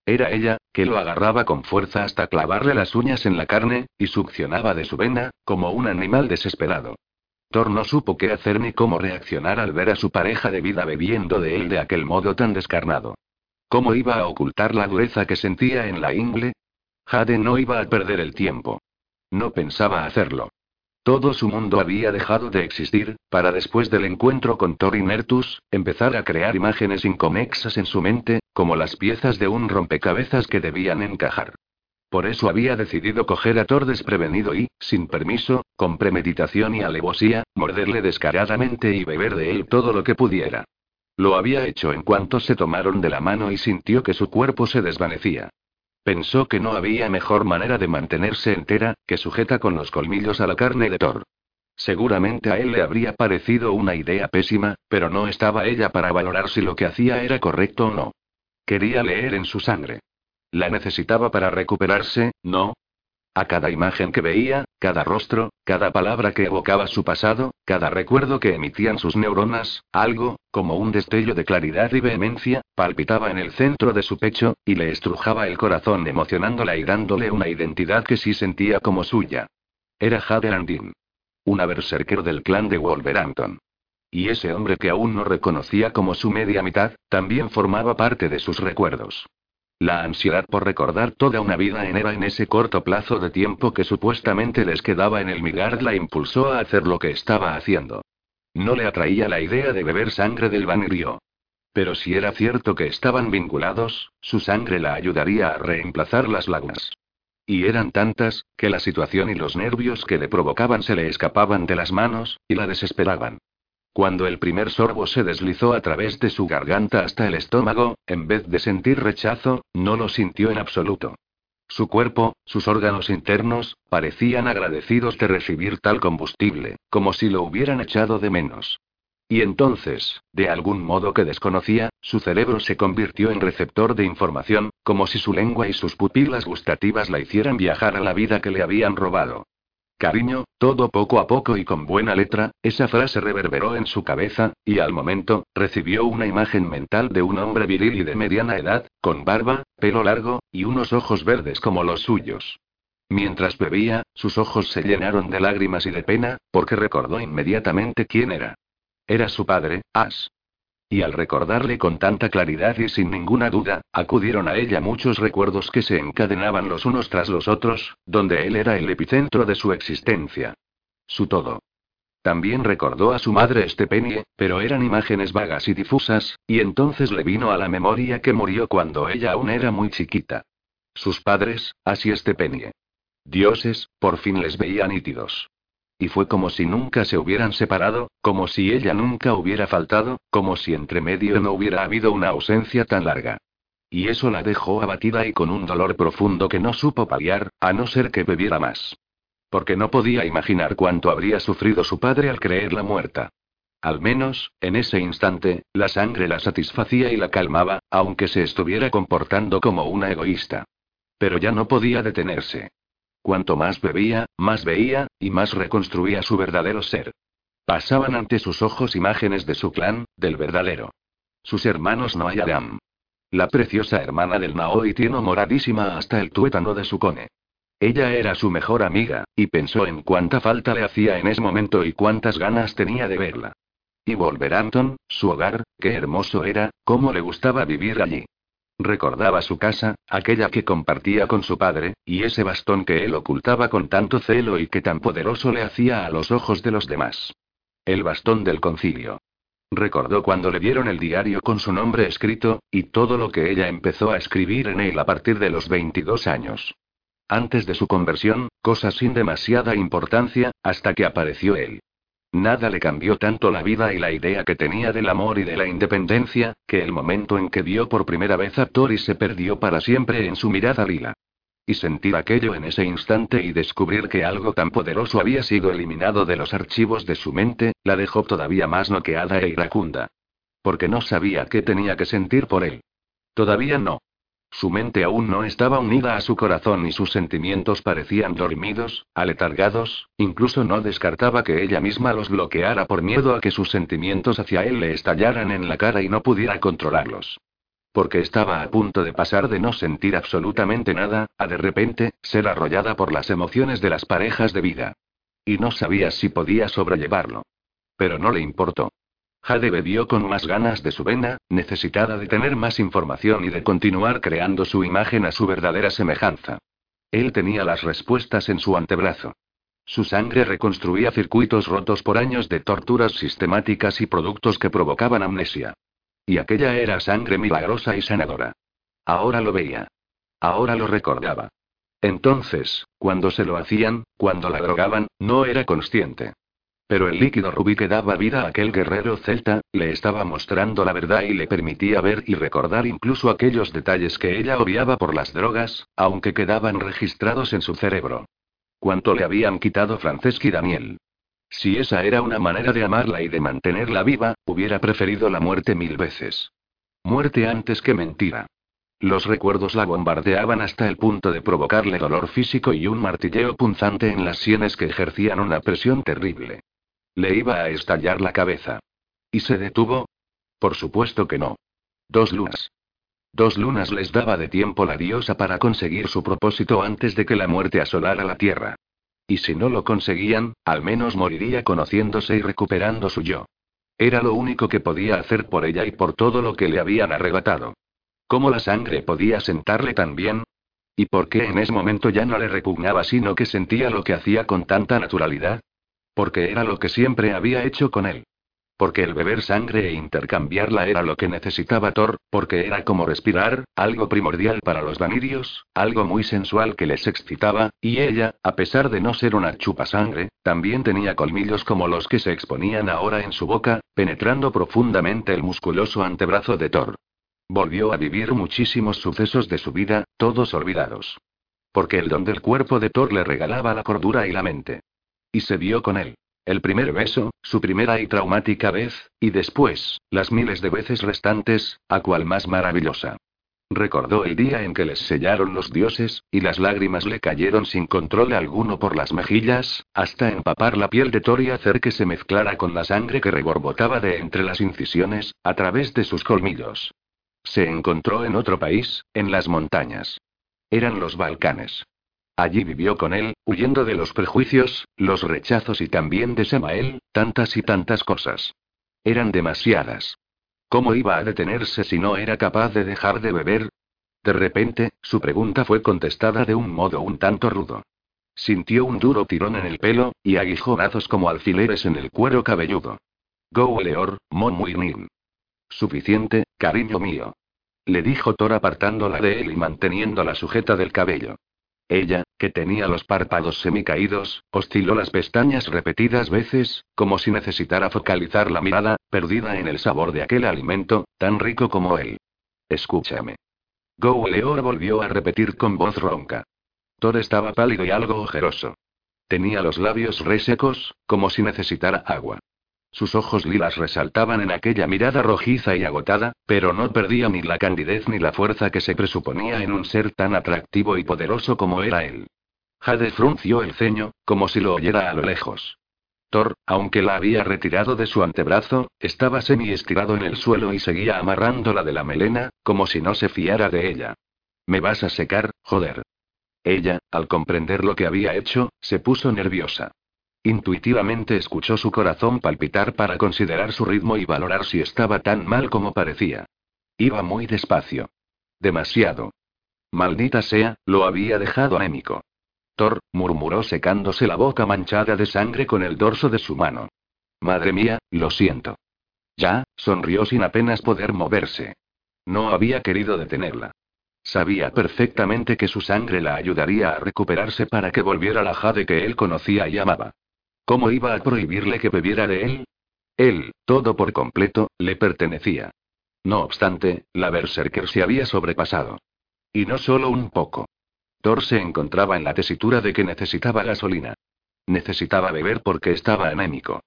Era ella, que lo agarraba con fuerza hasta clavarle las uñas en la carne, y succionaba de su vena, como un animal desesperado. Thor no supo qué hacer ni cómo reaccionar al ver a su pareja de vida bebiendo de él de aquel modo tan descarnado. ¿Cómo iba a ocultar la dureza que sentía en la ingle? Jade no iba a perder el tiempo. No pensaba hacerlo. Todo su mundo había dejado de existir, para después del encuentro con Thor y Nertus, empezar a crear imágenes inconexas en su mente, como las piezas de un rompecabezas que debían encajar. Por eso había decidido coger a Thor desprevenido y, sin permiso, con premeditación y alevosía, morderle descaradamente y beber de él todo lo que pudiera. Lo había hecho en cuanto se tomaron de la mano y sintió que su cuerpo se desvanecía. Pensó que no había mejor manera de mantenerse entera, que sujeta con los colmillos a la carne de Thor. Seguramente a él le habría parecido una idea pésima, pero no estaba ella para valorar si lo que hacía era correcto o no. Quería leer en su sangre. La necesitaba para recuperarse, ¿no? A cada imagen que veía, cada rostro, cada palabra que evocaba su pasado, cada recuerdo que emitían sus neuronas, algo, como un destello de claridad y vehemencia, palpitaba en el centro de su pecho, y le estrujaba el corazón emocionándola y dándole una identidad que sí sentía como suya. Era Jade Landin. Una berserker del clan de Wolverhampton. Y ese hombre que aún no reconocía como su media mitad, también formaba parte de sus recuerdos. La ansiedad por recordar toda una vida en Era en ese corto plazo de tiempo que supuestamente les quedaba en el Migard la impulsó a hacer lo que estaba haciendo. No le atraía la idea de beber sangre del Vanirio. Pero si era cierto que estaban vinculados, su sangre la ayudaría a reemplazar las lagunas. Y eran tantas, que la situación y los nervios que le provocaban se le escapaban de las manos, y la desesperaban. Cuando el primer sorbo se deslizó a través de su garganta hasta el estómago, en vez de sentir rechazo, no lo sintió en absoluto. Su cuerpo, sus órganos internos, parecían agradecidos de recibir tal combustible, como si lo hubieran echado de menos. Y entonces, de algún modo que desconocía, su cerebro se convirtió en receptor de información, como si su lengua y sus pupilas gustativas la hicieran viajar a la vida que le habían robado. Cariño, todo poco a poco y con buena letra, esa frase reverberó en su cabeza, y al momento, recibió una imagen mental de un hombre viril y de mediana edad, con barba, pelo largo, y unos ojos verdes como los suyos. Mientras bebía, sus ojos se llenaron de lágrimas y de pena, porque recordó inmediatamente quién era. Era su padre, As. Y al recordarle con tanta claridad y sin ninguna duda, acudieron a ella muchos recuerdos que se encadenaban los unos tras los otros, donde él era el epicentro de su existencia. Su todo. También recordó a su madre Estepenie, pero eran imágenes vagas y difusas, y entonces le vino a la memoria que murió cuando ella aún era muy chiquita. Sus padres, así Estepenie. Dioses, por fin les veía nítidos. Y fue como si nunca se hubieran separado, como si ella nunca hubiera faltado, como si entre medio no hubiera habido una ausencia tan larga. Y eso la dejó abatida y con un dolor profundo que no supo paliar, a no ser que bebiera más. Porque no podía imaginar cuánto habría sufrido su padre al creerla muerta. Al menos, en ese instante, la sangre la satisfacía y la calmaba, aunque se estuviera comportando como una egoísta. Pero ya no podía detenerse. Cuanto más bebía, más veía, y más reconstruía su verdadero ser. Pasaban ante sus ojos imágenes de su clan, del verdadero. Sus hermanos Noah. La preciosa hermana del Nao y Tieno moradísima hasta el tuétano de su cone. Ella era su mejor amiga, y pensó en cuánta falta le hacía en ese momento y cuántas ganas tenía de verla. Y Wolverhampton, su hogar, qué hermoso era, cómo le gustaba vivir allí. Recordaba su casa, aquella que compartía con su padre, y ese bastón que él ocultaba con tanto celo y que tan poderoso le hacía a los ojos de los demás. El bastón del concilio. Recordó cuando le dieron el diario con su nombre escrito, y todo lo que ella empezó a escribir en él a partir de los 22 años. Antes de su conversión, cosas sin demasiada importancia, hasta que apareció él. Nada le cambió tanto la vida y la idea que tenía del amor y de la independencia, que el momento en que vio por primera vez a Tori se perdió para siempre en su mirada lila. Y sentir aquello en ese instante y descubrir que algo tan poderoso había sido eliminado de los archivos de su mente, la dejó todavía más noqueada e iracunda. Porque no sabía qué tenía que sentir por él. Todavía no. Su mente aún no estaba unida a su corazón y sus sentimientos parecían dormidos, aletargados, incluso no descartaba que ella misma los bloqueara por miedo a que sus sentimientos hacia él le estallaran en la cara y no pudiera controlarlos. Porque estaba a punto de pasar de no sentir absolutamente nada, a de repente, ser arrollada por las emociones de las parejas de vida. Y no sabía si podía sobrellevarlo. Pero no le importó. Jade bebió con más ganas de su vena, necesitada de tener más información y de continuar creando su imagen a su verdadera semejanza. Él tenía las respuestas en su antebrazo. Su sangre reconstruía circuitos rotos por años de torturas sistemáticas y productos que provocaban amnesia. Y aquella era sangre milagrosa y sanadora. Ahora lo veía. Ahora lo recordaba. Entonces, cuando se lo hacían, cuando la drogaban, no era consciente. Pero el líquido rubí que daba vida a aquel guerrero celta, le estaba mostrando la verdad y le permitía ver y recordar incluso aquellos detalles que ella obviaba por las drogas, aunque quedaban registrados en su cerebro. Cuánto le habían quitado Francesc y Daniel. Si esa era una manera de amarla y de mantenerla viva, hubiera preferido la muerte mil veces. Muerte antes que mentira. Los recuerdos la bombardeaban hasta el punto de provocarle dolor físico y un martilleo punzante en las sienes que ejercían una presión terrible. Le iba a estallar la cabeza. ¿Y se detuvo? Por supuesto que no. Dos lunas. Dos lunas les daba de tiempo la diosa para conseguir su propósito antes de que la muerte asolara la tierra. Y si no lo conseguían, al menos moriría conociéndose y recuperando su yo. Era lo único que podía hacer por ella y por todo lo que le habían arrebatado. ¿Cómo la sangre podía sentarle tan bien? ¿Y por qué en ese momento ya no le repugnaba sino que sentía lo que hacía con tanta naturalidad? Porque era lo que siempre había hecho con él. Porque el beber sangre e intercambiarla era lo que necesitaba Thor, porque era como respirar, algo primordial para los vanirios, algo muy sensual que les excitaba, y ella, a pesar de no ser una chupa sangre, también tenía colmillos como los que se exponían ahora en su boca, penetrando profundamente el musculoso antebrazo de Thor. Volvió a vivir muchísimos sucesos de su vida, todos olvidados. Porque el don del cuerpo de Thor le regalaba la cordura y la mente. Y se vio con él. El primer beso, su primera y traumática vez, y después, las miles de veces restantes, a cual más maravillosa. Recordó el día en que les sellaron los dioses, y las lágrimas le cayeron sin control alguno por las mejillas, hasta empapar la piel de Thor y hacer que se mezclara con la sangre que reborbotaba de entre las incisiones, a través de sus colmillos. Se encontró en otro país, en las montañas. Eran los Balcanes. Allí vivió con él, huyendo de los prejuicios, los rechazos y también de Samael, tantas y tantas cosas. Eran demasiadas. ¿Cómo iba a detenerse si no era capaz de dejar de beber? De repente, su pregunta fue contestada de un modo un tanto rudo. Sintió un duro tirón en el pelo, y aguijonazos como alfileres en el cuero cabelludo. Go Leor, Momuinin. Suficiente, cariño mío. Le dijo Thor apartándola de él y manteniéndola sujeta del cabello. Ella, que tenía los párpados semicaídos, osciló las pestañas repetidas veces, como si necesitara focalizar la mirada, perdida en el sabor de aquel alimento, tan rico como él. Escúchame. Leor volvió a repetir con voz ronca. Thor estaba pálido y algo ojeroso. Tenía los labios resecos, como si necesitara agua. Sus ojos lilas resaltaban en aquella mirada rojiza y agotada, pero no perdía ni la candidez ni la fuerza que se presuponía en un ser tan atractivo y poderoso como era él. Jade frunció el ceño, como si lo oyera a lo lejos. Thor, aunque la había retirado de su antebrazo, estaba semi estirado en el suelo y seguía amarrándola de la melena, como si no se fiara de ella. Me vas a secar, joder. Ella, al comprender lo que había hecho, se puso nerviosa. Intuitivamente escuchó su corazón palpitar para considerar su ritmo y valorar si estaba tan mal como parecía. Iba muy despacio. Demasiado. Maldita sea, lo había dejado anémico. Thor, murmuró secándose la boca manchada de sangre con el dorso de su mano. Madre mía, lo siento. Ya, sonrió sin apenas poder moverse. No había querido detenerla. Sabía perfectamente que su sangre la ayudaría a recuperarse para que volviera la Jade que él conocía y amaba. ¿Cómo iba a prohibirle que bebiera de él? Él, todo por completo, le pertenecía. No obstante, la Berserker se había sobrepasado. Y no solo un poco. Thor se encontraba en la tesitura de que necesitaba gasolina. Necesitaba beber porque estaba anémico.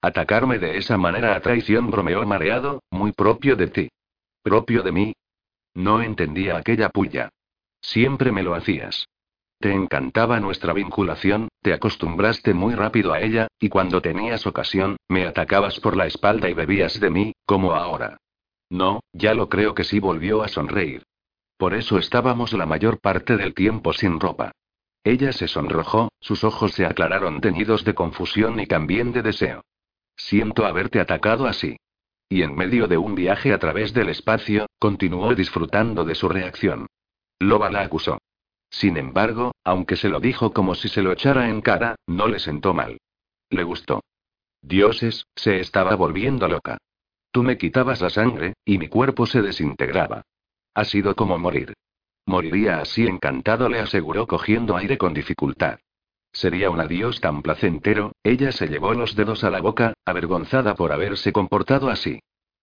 Atacarme de esa manera a traición bromeó mareado, muy propio de ti. ¿Propio de mí? No entendía aquella puya. Siempre me lo hacías. Te encantaba nuestra vinculación, te acostumbraste muy rápido a ella, y cuando tenías ocasión, me atacabas por la espalda y bebías de mí, como ahora. No, ya lo creo que sí volvió a sonreír. Por eso estábamos la mayor parte del tiempo sin ropa. Ella se sonrojó, sus ojos se aclararon teñidos de confusión y también de deseo. Siento haberte atacado así. Y en medio de un viaje a través del espacio, continuó disfrutando de su reacción. Loba la acusó. Sin embargo, aunque se lo dijo como si se lo echara en cara, no le sentó mal. Le gustó. Dioses, se estaba volviendo loca. Tú me quitabas la sangre, y mi cuerpo se desintegraba. Ha sido como morir. Moriría así encantado, le aseguró cogiendo aire con dificultad. Sería un adiós tan placentero, ella se llevó los dedos a la boca, avergonzada por haberse comportado así.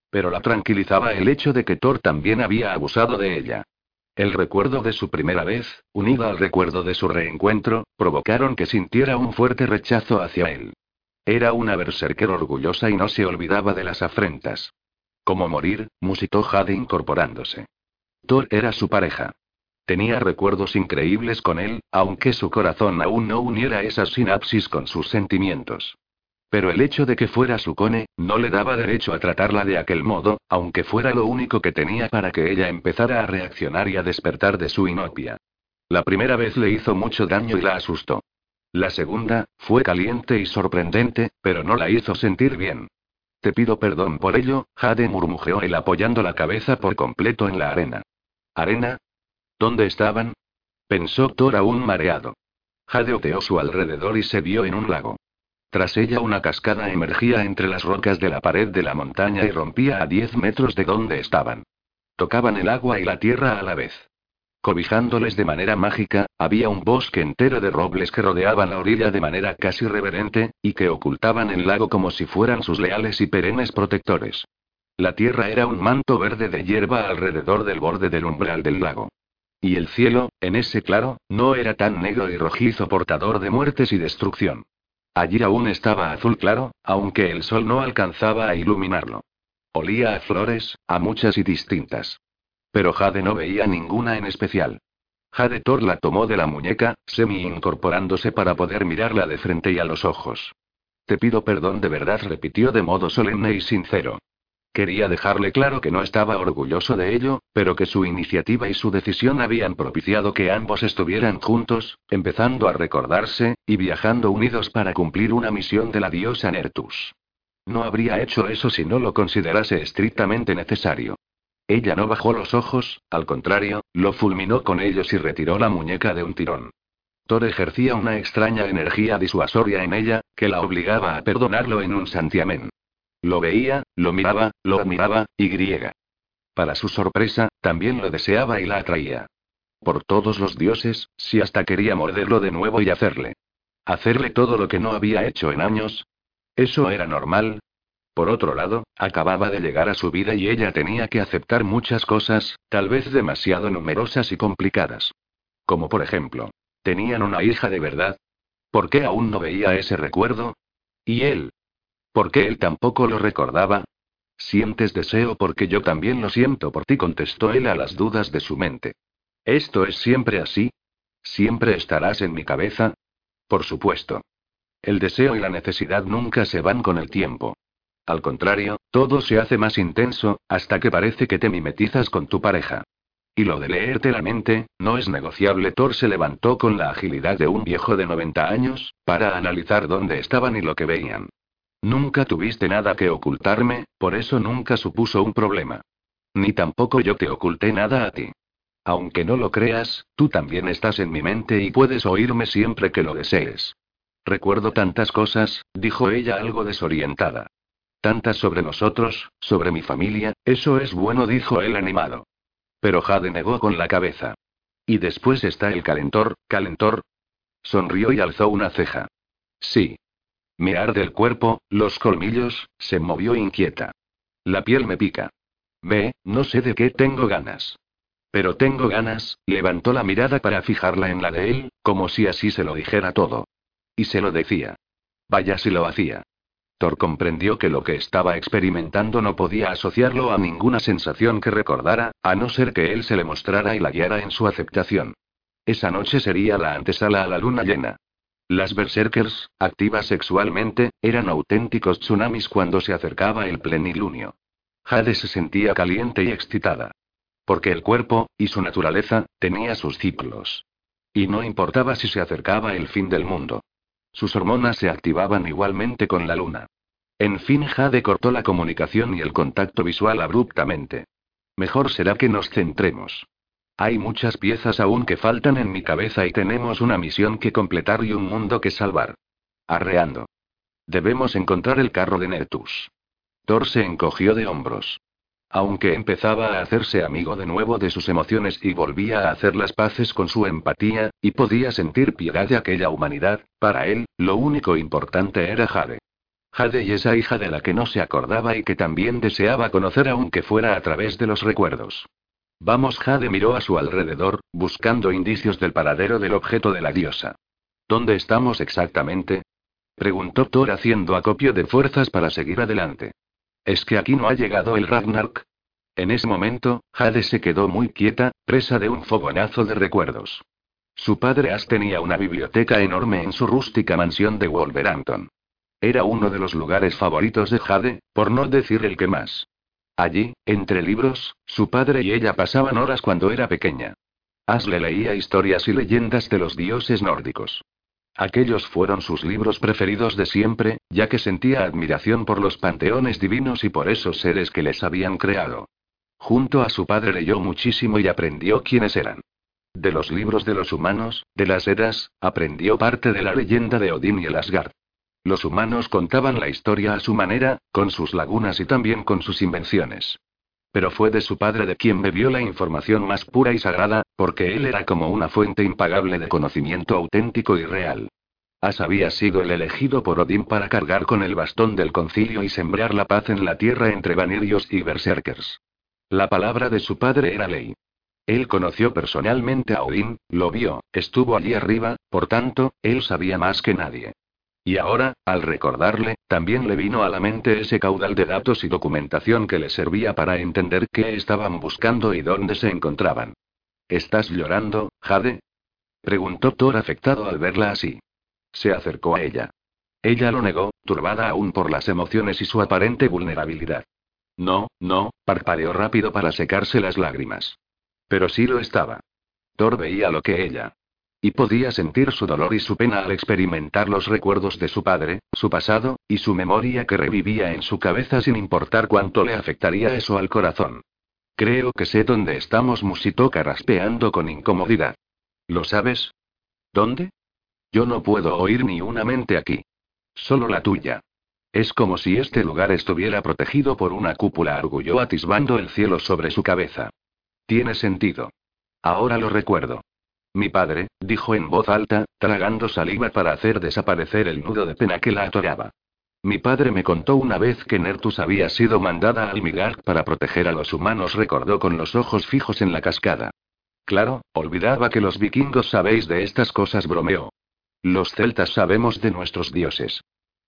Pero la tranquilizaba el hecho de que Thor también había abusado de ella. El recuerdo de su primera vez, unido al recuerdo de su reencuentro, provocaron que sintiera un fuerte rechazo hacia él. Era una berserker orgullosa y no se olvidaba de las afrentas. Como morir, musitó Jade incorporándose. Thor era su pareja. Tenía recuerdos increíbles con él, aunque su corazón aún no uniera esas sinapsis con sus sentimientos. Pero el hecho de que fuera su cone, no le daba derecho a tratarla de aquel modo, aunque fuera lo único que tenía para que ella empezara a reaccionar y a despertar de su inopia. La primera vez le hizo mucho daño y la asustó. La segunda, fue caliente y sorprendente, pero no la hizo sentir bien. Te pido perdón por ello, Jade murmujeó él apoyando la cabeza por completo en la arena. ¿Arena? ¿Dónde estaban? Pensó Thor aún mareado. Jade oteó su alrededor y se vio en un lago. Tras ella una cascada emergía entre las rocas de la pared de la montaña y rompía a diez metros de donde estaban. Tocaban el agua y la tierra a la vez. Cobijándoles de manera mágica, había un bosque entero de robles que rodeaban la orilla de manera casi reverente, y que ocultaban el lago como si fueran sus leales y perennes protectores. La tierra era un manto verde de hierba alrededor del borde del umbral del lago. Y el cielo, en ese claro, no era tan negro y rojizo portador de muertes y destrucción. Allí aún estaba azul claro, aunque el sol no alcanzaba a iluminarlo. Olía a flores, a muchas y distintas. Pero Jade no veía ninguna en especial. Jade Thor la tomó de la muñeca, semi incorporándose para poder mirarla de frente y a los ojos. Te pido perdón de verdad, repitió de modo solemne y sincero. Quería dejarle claro que no estaba orgulloso de ello, pero que su iniciativa y su decisión habían propiciado que ambos estuvieran juntos, empezando a recordarse, y viajando unidos para cumplir una misión de la diosa Nertus. No habría hecho eso si no lo considerase estrictamente necesario. Ella no bajó los ojos, al contrario, lo fulminó con ellos y retiró la muñeca de un tirón. Thor ejercía una extraña energía disuasoria en ella, que la obligaba a perdonarlo en un santiamén. Lo veía, lo miraba, lo admiraba, y griega. Para su sorpresa, también lo deseaba y la atraía. Por todos los dioses, si hasta quería morderlo de nuevo y hacerle. Hacerle todo lo que no había hecho en años. ¿Eso era normal? Por otro lado, acababa de llegar a su vida y ella tenía que aceptar muchas cosas, tal vez demasiado numerosas y complicadas. Como por ejemplo, ¿tenían una hija de verdad? ¿Por qué aún no veía ese recuerdo? ¿Y él? ¿Por qué él tampoco lo recordaba? Sientes deseo porque yo también lo siento por ti, contestó él a las dudas de su mente. ¿Esto es siempre así? ¿Siempre estarás en mi cabeza? Por supuesto. El deseo y la necesidad nunca se van con el tiempo. Al contrario, todo se hace más intenso, hasta que parece que te mimetizas con tu pareja. Y lo de leerte la mente, no es negociable. Thor se levantó con la agilidad de un viejo de 90 años, para analizar dónde estaban y lo que veían. Nunca tuviste nada que ocultarme, por eso nunca supuso un problema. Ni tampoco yo te oculté nada a ti. Aunque no lo creas, tú también estás en mi mente y puedes oírme siempre que lo desees. Recuerdo tantas cosas, dijo ella algo desorientada. Tantas sobre nosotros, sobre mi familia, eso es bueno, dijo él animado. Pero Jade negó con la cabeza. Y después está el calentor, calentor. Sonrió y alzó una ceja. Sí, me arde el cuerpo, los colmillos, se movió inquieta. La piel me pica. Ve, no sé de qué tengo ganas. Pero tengo ganas, levantó la mirada para fijarla en la de él, como si así se lo dijera todo. Y se lo decía. Vaya si lo hacía. Thor comprendió que lo que estaba experimentando no podía asociarlo a ninguna sensación que recordara, a no ser que él se le mostrara y la guiara en su aceptación. Esa noche sería la antesala a la luna llena. Las berserkers, activas sexualmente, eran auténticos tsunamis cuando se acercaba el plenilunio. Jade se sentía caliente y excitada. Porque el cuerpo, y su naturaleza, tenía sus ciclos. Y no importaba si se acercaba el fin del mundo. Sus hormonas se activaban igualmente con la luna. En fin, Jade cortó la comunicación y el contacto visual abruptamente. Mejor será que nos centremos. Hay muchas piezas aún que faltan en mi cabeza y tenemos una misión que completar y un mundo que salvar. Arreando. Debemos encontrar el carro de Nertus. Thor se encogió de hombros. Aunque empezaba a hacerse amigo de nuevo de sus emociones y volvía a hacer las paces con su empatía, y podía sentir piedad de aquella humanidad, para él, lo único importante era Jade. Jade y esa hija de la que no se acordaba y que también deseaba conocer aunque fuera a través de los recuerdos. Vamos, Jade miró a su alrededor, buscando indicios del paradero del objeto de la diosa. ¿Dónde estamos exactamente? preguntó Thor haciendo acopio de fuerzas para seguir adelante. ¿Es que aquí no ha llegado el Ragnarok? En ese momento, Jade se quedó muy quieta, presa de un fogonazo de recuerdos. Su padre As tenía una biblioteca enorme en su rústica mansión de Wolverhampton. Era uno de los lugares favoritos de Jade, por no decir el que más. Allí, entre libros, su padre y ella pasaban horas cuando era pequeña. As le leía historias y leyendas de los dioses nórdicos. Aquellos fueron sus libros preferidos de siempre, ya que sentía admiración por los panteones divinos y por esos seres que les habían creado. Junto a su padre leyó muchísimo y aprendió quiénes eran. De los libros de los humanos, de las eras, aprendió parte de la leyenda de Odín y el Asgard. Los humanos contaban la historia a su manera, con sus lagunas y también con sus invenciones. Pero fue de su padre de quien bebió la información más pura y sagrada, porque él era como una fuente impagable de conocimiento auténtico y real. As había sido el elegido por Odín para cargar con el bastón del concilio y sembrar la paz en la tierra entre vanirios y berserkers. La palabra de su padre era ley. Él conoció personalmente a Odín, lo vio, estuvo allí arriba, por tanto, él sabía más que nadie. Y ahora, al recordarle, también le vino a la mente ese caudal de datos y documentación que le servía para entender qué estaban buscando y dónde se encontraban. ¿Estás llorando, Jade? preguntó Thor afectado al verla así. Se acercó a ella. Ella lo negó, turbada aún por las emociones y su aparente vulnerabilidad. No, no, parpadeó rápido para secarse las lágrimas. Pero sí lo estaba. Thor veía lo que ella y podía sentir su dolor y su pena al experimentar los recuerdos de su padre, su pasado, y su memoria que revivía en su cabeza sin importar cuánto le afectaría eso al corazón. Creo que sé dónde estamos, musitó carraspeando con incomodidad. ¿Lo sabes? ¿Dónde? Yo no puedo oír ni una mente aquí. Solo la tuya. Es como si este lugar estuviera protegido por una cúpula, arguyó atisbando el cielo sobre su cabeza. Tiene sentido. Ahora lo recuerdo. Mi padre, dijo en voz alta, tragando saliva para hacer desaparecer el nudo de pena que la atoraba. Mi padre me contó una vez que Nertus había sido mandada a Almigark para proteger a los humanos, recordó con los ojos fijos en la cascada. Claro, olvidaba que los vikingos sabéis de estas cosas, bromeó. Los celtas sabemos de nuestros dioses.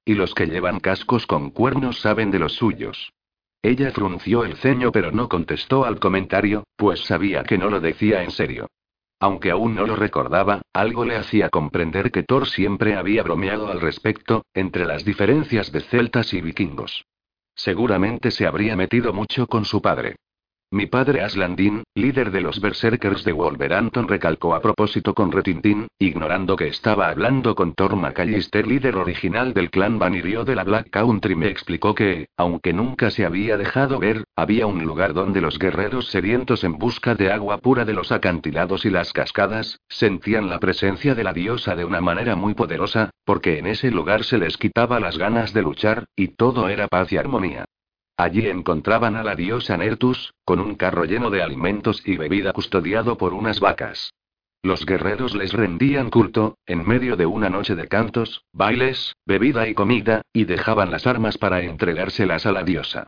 Y los que llevan cascos con cuernos saben de los suyos. Ella frunció el ceño pero no contestó al comentario, pues sabía que no lo decía en serio. Aunque aún no lo recordaba, algo le hacía comprender que Thor siempre había bromeado al respecto, entre las diferencias de celtas y vikingos. Seguramente se habría metido mucho con su padre. Mi padre Aslandin, líder de los Berserkers de Wolverhampton, recalcó a propósito con retintín, ignorando que estaba hablando con Thor McAllister, líder original del clan Vanirio de la Black Country. Me explicó que, aunque nunca se había dejado ver, había un lugar donde los guerreros sedientos en busca de agua pura de los acantilados y las cascadas, sentían la presencia de la diosa de una manera muy poderosa, porque en ese lugar se les quitaba las ganas de luchar, y todo era paz y armonía. Allí encontraban a la diosa Nertus, con un carro lleno de alimentos y bebida custodiado por unas vacas. Los guerreros les rendían culto, en medio de una noche de cantos, bailes, bebida y comida, y dejaban las armas para entregárselas a la diosa.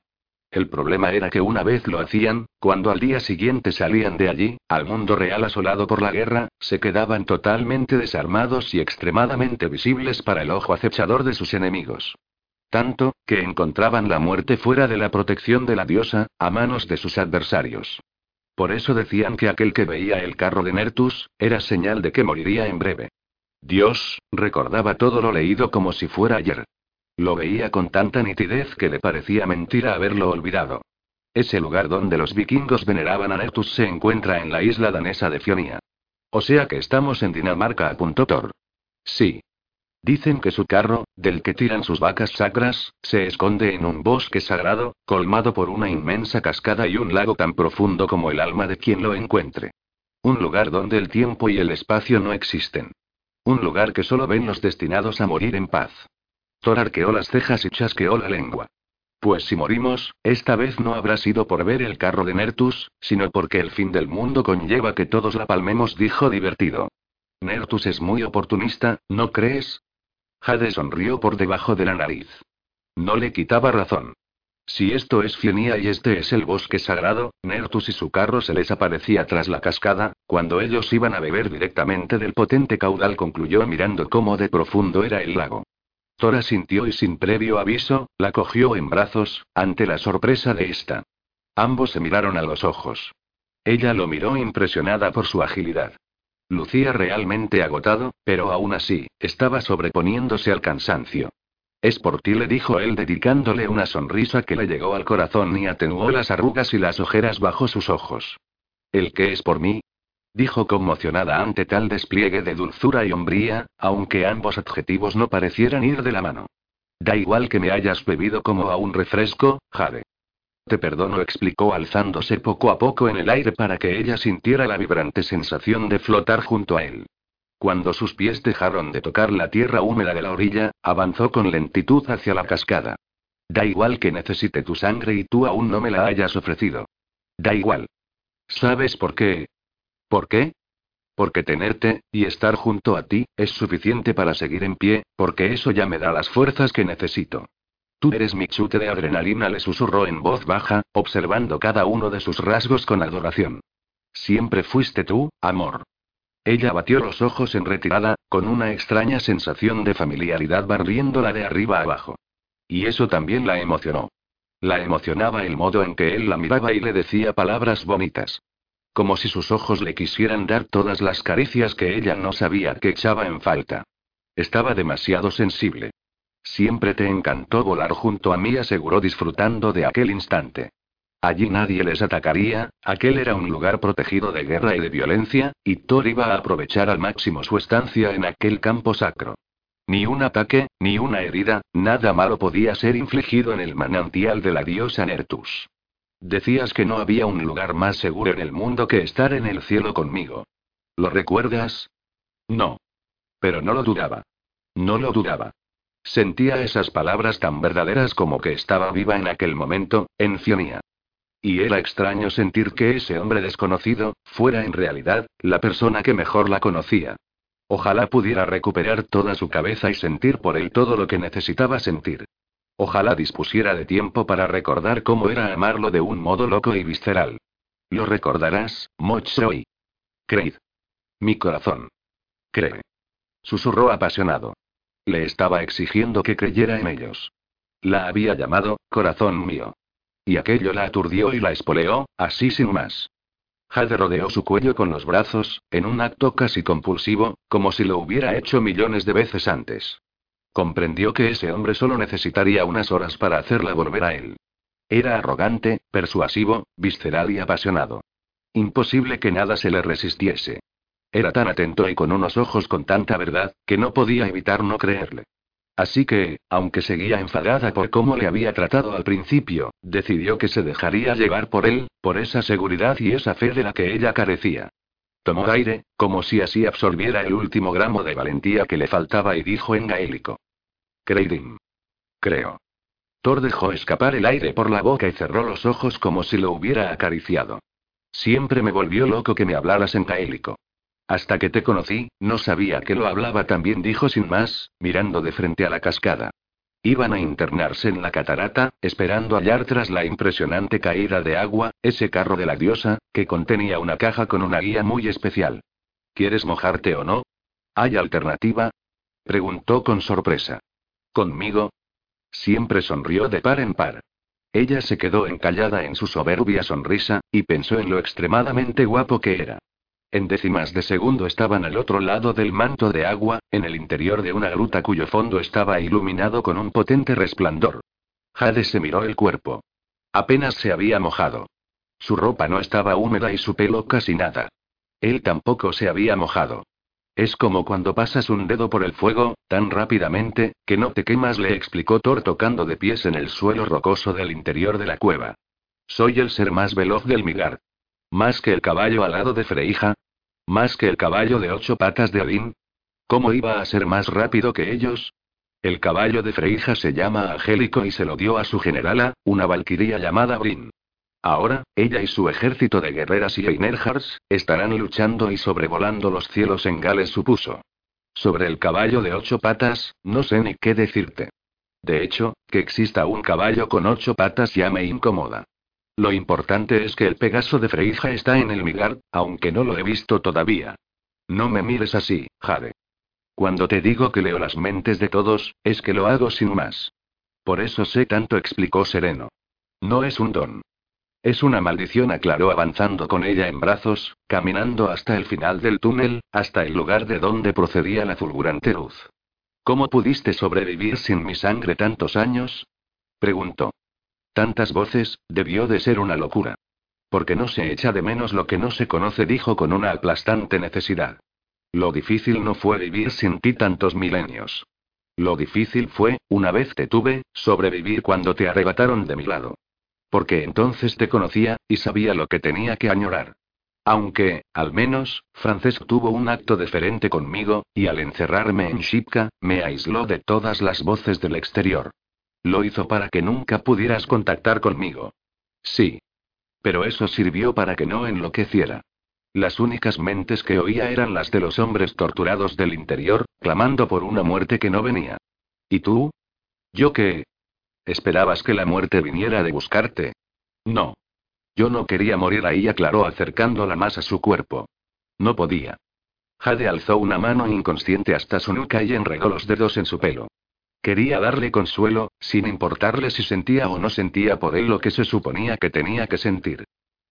El problema era que una vez lo hacían, cuando al día siguiente salían de allí, al mundo real asolado por la guerra, se quedaban totalmente desarmados y extremadamente visibles para el ojo acechador de sus enemigos. Tanto, que encontraban la muerte fuera de la protección de la diosa, a manos de sus adversarios. Por eso decían que aquel que veía el carro de Nertus, era señal de que moriría en breve. Dios, recordaba todo lo leído como si fuera ayer. Lo veía con tanta nitidez que le parecía mentira haberlo olvidado. Ese lugar donde los vikingos veneraban a Nertus se encuentra en la isla danesa de Fionia. O sea que estamos en Dinamarca, apuntó Thor. Sí. Dicen que su carro, del que tiran sus vacas sacras, se esconde en un bosque sagrado, colmado por una inmensa cascada y un lago tan profundo como el alma de quien lo encuentre. Un lugar donde el tiempo y el espacio no existen. Un lugar que solo ven los destinados a morir en paz. Thor arqueó las cejas y chasqueó la lengua. Pues si morimos, esta vez no habrá sido por ver el carro de Nertus, sino porque el fin del mundo conlleva que todos la palmemos, dijo divertido. Nertus es muy oportunista, ¿no crees? Jade sonrió por debajo de la nariz. No le quitaba razón. Si esto es Fionia y este es el bosque sagrado, Nertus y su carro se les aparecía tras la cascada, cuando ellos iban a beber directamente del potente caudal, concluyó mirando cómo de profundo era el lago. Tora sintió y sin previo aviso, la cogió en brazos, ante la sorpresa de esta. Ambos se miraron a los ojos. Ella lo miró impresionada por su agilidad. Lucía realmente agotado, pero aún así, estaba sobreponiéndose al cansancio. Es por ti, le dijo él dedicándole una sonrisa que le llegó al corazón y atenuó las arrugas y las ojeras bajo sus ojos. ¿El qué es por mí? dijo conmocionada ante tal despliegue de dulzura y hombría, aunque ambos adjetivos no parecieran ir de la mano. Da igual que me hayas bebido como a un refresco, Jade. Te perdono, explicó alzándose poco a poco en el aire para que ella sintiera la vibrante sensación de flotar junto a él. Cuando sus pies dejaron de tocar la tierra húmeda de la orilla, avanzó con lentitud hacia la cascada. Da igual que necesite tu sangre y tú aún no me la hayas ofrecido. Da igual. ¿Sabes por qué? ¿Por qué? Porque tenerte, y estar junto a ti, es suficiente para seguir en pie, porque eso ya me da las fuerzas que necesito. Tú eres mi chute de adrenalina, le susurró en voz baja, observando cada uno de sus rasgos con adoración. Siempre fuiste tú, amor. Ella batió los ojos en retirada, con una extraña sensación de familiaridad barriéndola de arriba abajo. Y eso también la emocionó. La emocionaba el modo en que él la miraba y le decía palabras bonitas. Como si sus ojos le quisieran dar todas las caricias que ella no sabía que echaba en falta. Estaba demasiado sensible. Siempre te encantó volar junto a mí, aseguró disfrutando de aquel instante. Allí nadie les atacaría, aquel era un lugar protegido de guerra y de violencia, y Thor iba a aprovechar al máximo su estancia en aquel campo sacro. Ni un ataque, ni una herida, nada malo podía ser infligido en el manantial de la diosa Nertus. Decías que no había un lugar más seguro en el mundo que estar en el cielo conmigo. ¿Lo recuerdas? No. Pero no lo dudaba. No lo dudaba. Sentía esas palabras tan verdaderas como que estaba viva en aquel momento, en Fionia. Y era extraño sentir que ese hombre desconocido, fuera en realidad, la persona que mejor la conocía. Ojalá pudiera recuperar toda su cabeza y sentir por él todo lo que necesitaba sentir. Ojalá dispusiera de tiempo para recordar cómo era amarlo de un modo loco y visceral. Lo recordarás, Mochroy. Creed. Mi corazón. Cree. Susurró apasionado. Le estaba exigiendo que creyera en ellos. La había llamado, corazón mío. Y aquello la aturdió y la espoleó, así sin más. Jade rodeó su cuello con los brazos, en un acto casi compulsivo, como si lo hubiera hecho millones de veces antes. Comprendió que ese hombre solo necesitaría unas horas para hacerla volver a él. Era arrogante, persuasivo, visceral y apasionado. Imposible que nada se le resistiese. Era tan atento y con unos ojos con tanta verdad, que no podía evitar no creerle. Así que, aunque seguía enfadada por cómo le había tratado al principio, decidió que se dejaría llevar por él, por esa seguridad y esa fe de la que ella carecía. Tomó aire, como si así absorbiera el último gramo de valentía que le faltaba y dijo en gaélico. Creidin. Creo. Thor dejó escapar el aire por la boca y cerró los ojos como si lo hubiera acariciado. Siempre me volvió loco que me hablaras en gaélico. Hasta que te conocí, no sabía que lo hablaba también, dijo sin más, mirando de frente a la cascada. Iban a internarse en la catarata, esperando hallar tras la impresionante caída de agua, ese carro de la diosa, que contenía una caja con una guía muy especial. ¿Quieres mojarte o no? ¿Hay alternativa? Preguntó con sorpresa. ¿Conmigo? Siempre sonrió de par en par. Ella se quedó encallada en su soberbia sonrisa, y pensó en lo extremadamente guapo que era. En décimas de segundo estaban al otro lado del manto de agua, en el interior de una gruta cuyo fondo estaba iluminado con un potente resplandor. Jade se miró el cuerpo. Apenas se había mojado. Su ropa no estaba húmeda y su pelo casi nada. Él tampoco se había mojado. Es como cuando pasas un dedo por el fuego, tan rápidamente, que no te quemas, le explicó Thor tocando de pies en el suelo rocoso del interior de la cueva. Soy el ser más veloz del Migar. Más que el caballo alado de Freija. Más que el caballo de ocho patas de Odín. ¿Cómo iba a ser más rápido que ellos? El caballo de Freija se llama Angélico y se lo dio a su generala, una valquiria llamada Brin. Ahora, ella y su ejército de guerreras y Einerhars, estarán luchando y sobrevolando los cielos en Gales, supuso. Sobre el caballo de ocho patas, no sé ni qué decirte. De hecho, que exista un caballo con ocho patas ya me incomoda. Lo importante es que el Pegaso de Freija está en el Migar, aunque no lo he visto todavía. No me mires así, Jade. Cuando te digo que leo las mentes de todos, es que lo hago sin más. Por eso sé tanto, explicó Sereno. No es un don. Es una maldición, aclaró avanzando con ella en brazos, caminando hasta el final del túnel, hasta el lugar de donde procedía la fulgurante luz. ¿Cómo pudiste sobrevivir sin mi sangre tantos años? preguntó. Tantas voces, debió de ser una locura. Porque no se echa de menos lo que no se conoce, dijo con una aplastante necesidad. Lo difícil no fue vivir sin ti tantos milenios. Lo difícil fue, una vez te tuve, sobrevivir cuando te arrebataron de mi lado. Porque entonces te conocía, y sabía lo que tenía que añorar. Aunque, al menos, Francesc tuvo un acto deferente conmigo, y al encerrarme en Shipka, me aisló de todas las voces del exterior. Lo hizo para que nunca pudieras contactar conmigo. Sí. Pero eso sirvió para que no enloqueciera. Las únicas mentes que oía eran las de los hombres torturados del interior, clamando por una muerte que no venía. ¿Y tú? ¿Yo qué? ¿Esperabas que la muerte viniera de buscarte? No. Yo no quería morir ahí, aclaró acercándola más a su cuerpo. No podía. Jade alzó una mano inconsciente hasta su nuca y enregó los dedos en su pelo. Quería darle consuelo, sin importarle si sentía o no sentía por él lo que se suponía que tenía que sentir.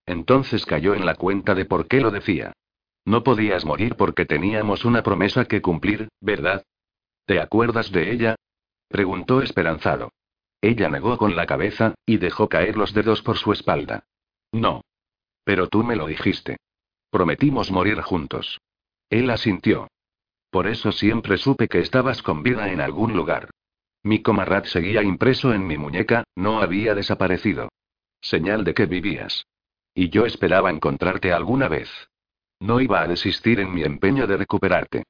Entonces cayó en la cuenta de por qué lo decía. No podías morir porque teníamos una promesa que cumplir, ¿verdad? ¿Te acuerdas de ella? preguntó esperanzado. Ella negó con la cabeza, y dejó caer los dedos por su espalda. No. Pero tú me lo dijiste. Prometimos morir juntos. Él asintió. Por eso siempre supe que estabas con vida en algún lugar. Mi comarrat seguía impreso en mi muñeca, no había desaparecido. Señal de que vivías. Y yo esperaba encontrarte alguna vez. No iba a desistir en mi empeño de recuperarte.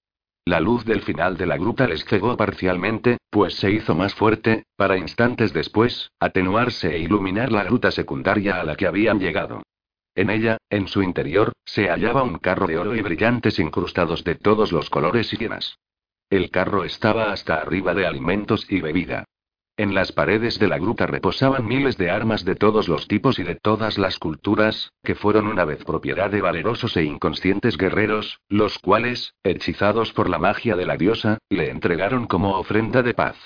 La luz del final de la gruta les cegó parcialmente, pues se hizo más fuerte, para instantes después, atenuarse e iluminar la gruta secundaria a la que habían llegado. En ella, en su interior, se hallaba un carro de oro y brillantes incrustados de todos los colores y llenas. El carro estaba hasta arriba de alimentos y bebida. En las paredes de la gruta reposaban miles de armas de todos los tipos y de todas las culturas, que fueron una vez propiedad de valerosos e inconscientes guerreros, los cuales, hechizados por la magia de la diosa, le entregaron como ofrenda de paz.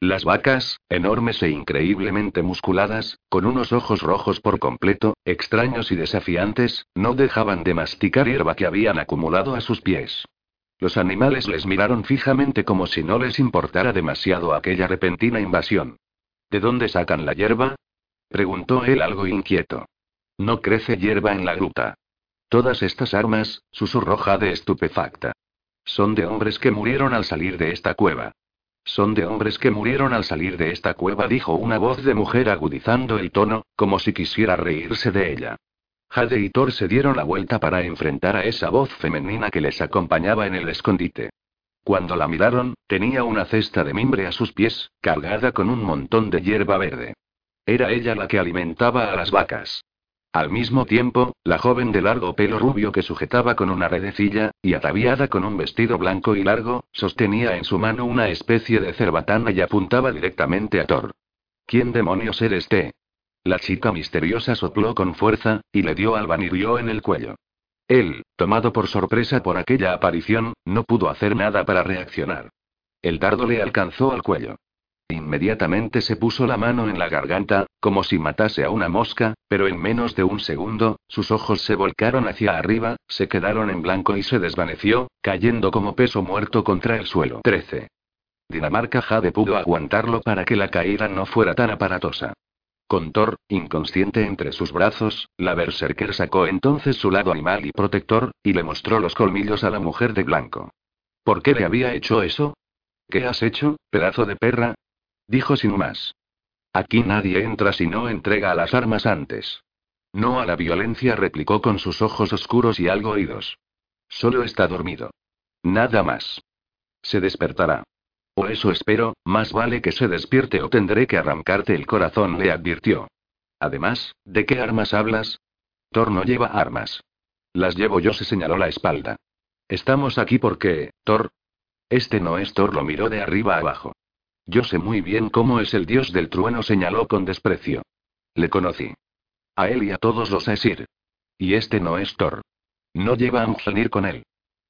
Las vacas, enormes e increíblemente musculadas, con unos ojos rojos por completo, extraños y desafiantes, no dejaban de masticar hierba que habían acumulado a sus pies. Los animales les miraron fijamente como si no les importara demasiado aquella repentina invasión. ¿De dónde sacan la hierba? preguntó él algo inquieto. No crece hierba en la gruta. Todas estas armas, susurró Jade estupefacta. Son de hombres que murieron al salir de esta cueva. Son de hombres que murieron al salir de esta cueva, dijo una voz de mujer agudizando el tono, como si quisiera reírse de ella. Jade y Thor se dieron la vuelta para enfrentar a esa voz femenina que les acompañaba en el escondite. Cuando la miraron, tenía una cesta de mimbre a sus pies, cargada con un montón de hierba verde. Era ella la que alimentaba a las vacas. Al mismo tiempo, la joven de largo pelo rubio que sujetaba con una redecilla, y ataviada con un vestido blanco y largo, sostenía en su mano una especie de cerbatana y apuntaba directamente a Thor. ¿Quién demonios eres te? La chica misteriosa sopló con fuerza, y le dio al vanirio en el cuello. Él, tomado por sorpresa por aquella aparición, no pudo hacer nada para reaccionar. El dardo le alcanzó al cuello. Inmediatamente se puso la mano en la garganta, como si matase a una mosca, pero en menos de un segundo, sus ojos se volcaron hacia arriba, se quedaron en blanco y se desvaneció, cayendo como peso muerto contra el suelo. 13. Dinamarca Jade pudo aguantarlo para que la caída no fuera tan aparatosa. Con Thor, inconsciente entre sus brazos, la Berserker sacó entonces su lado animal y protector, y le mostró los colmillos a la mujer de blanco. ¿Por qué le había hecho eso? ¿Qué has hecho, pedazo de perra? Dijo sin más. Aquí nadie entra si no entrega las armas antes. No a la violencia, replicó con sus ojos oscuros y algo oídos. Solo está dormido. Nada más. Se despertará. O eso espero, más vale que se despierte o tendré que arrancarte el corazón, le advirtió. Además, ¿de qué armas hablas? Thor no lleva armas. Las llevo yo, se señaló la espalda. Estamos aquí porque, Thor. Este no es Thor, lo miró de arriba abajo. Yo sé muy bien cómo es el dios del trueno, señaló con desprecio. Le conocí. A él y a todos los Aesir. Y este no es Thor. No lleva a Mjolnir con él.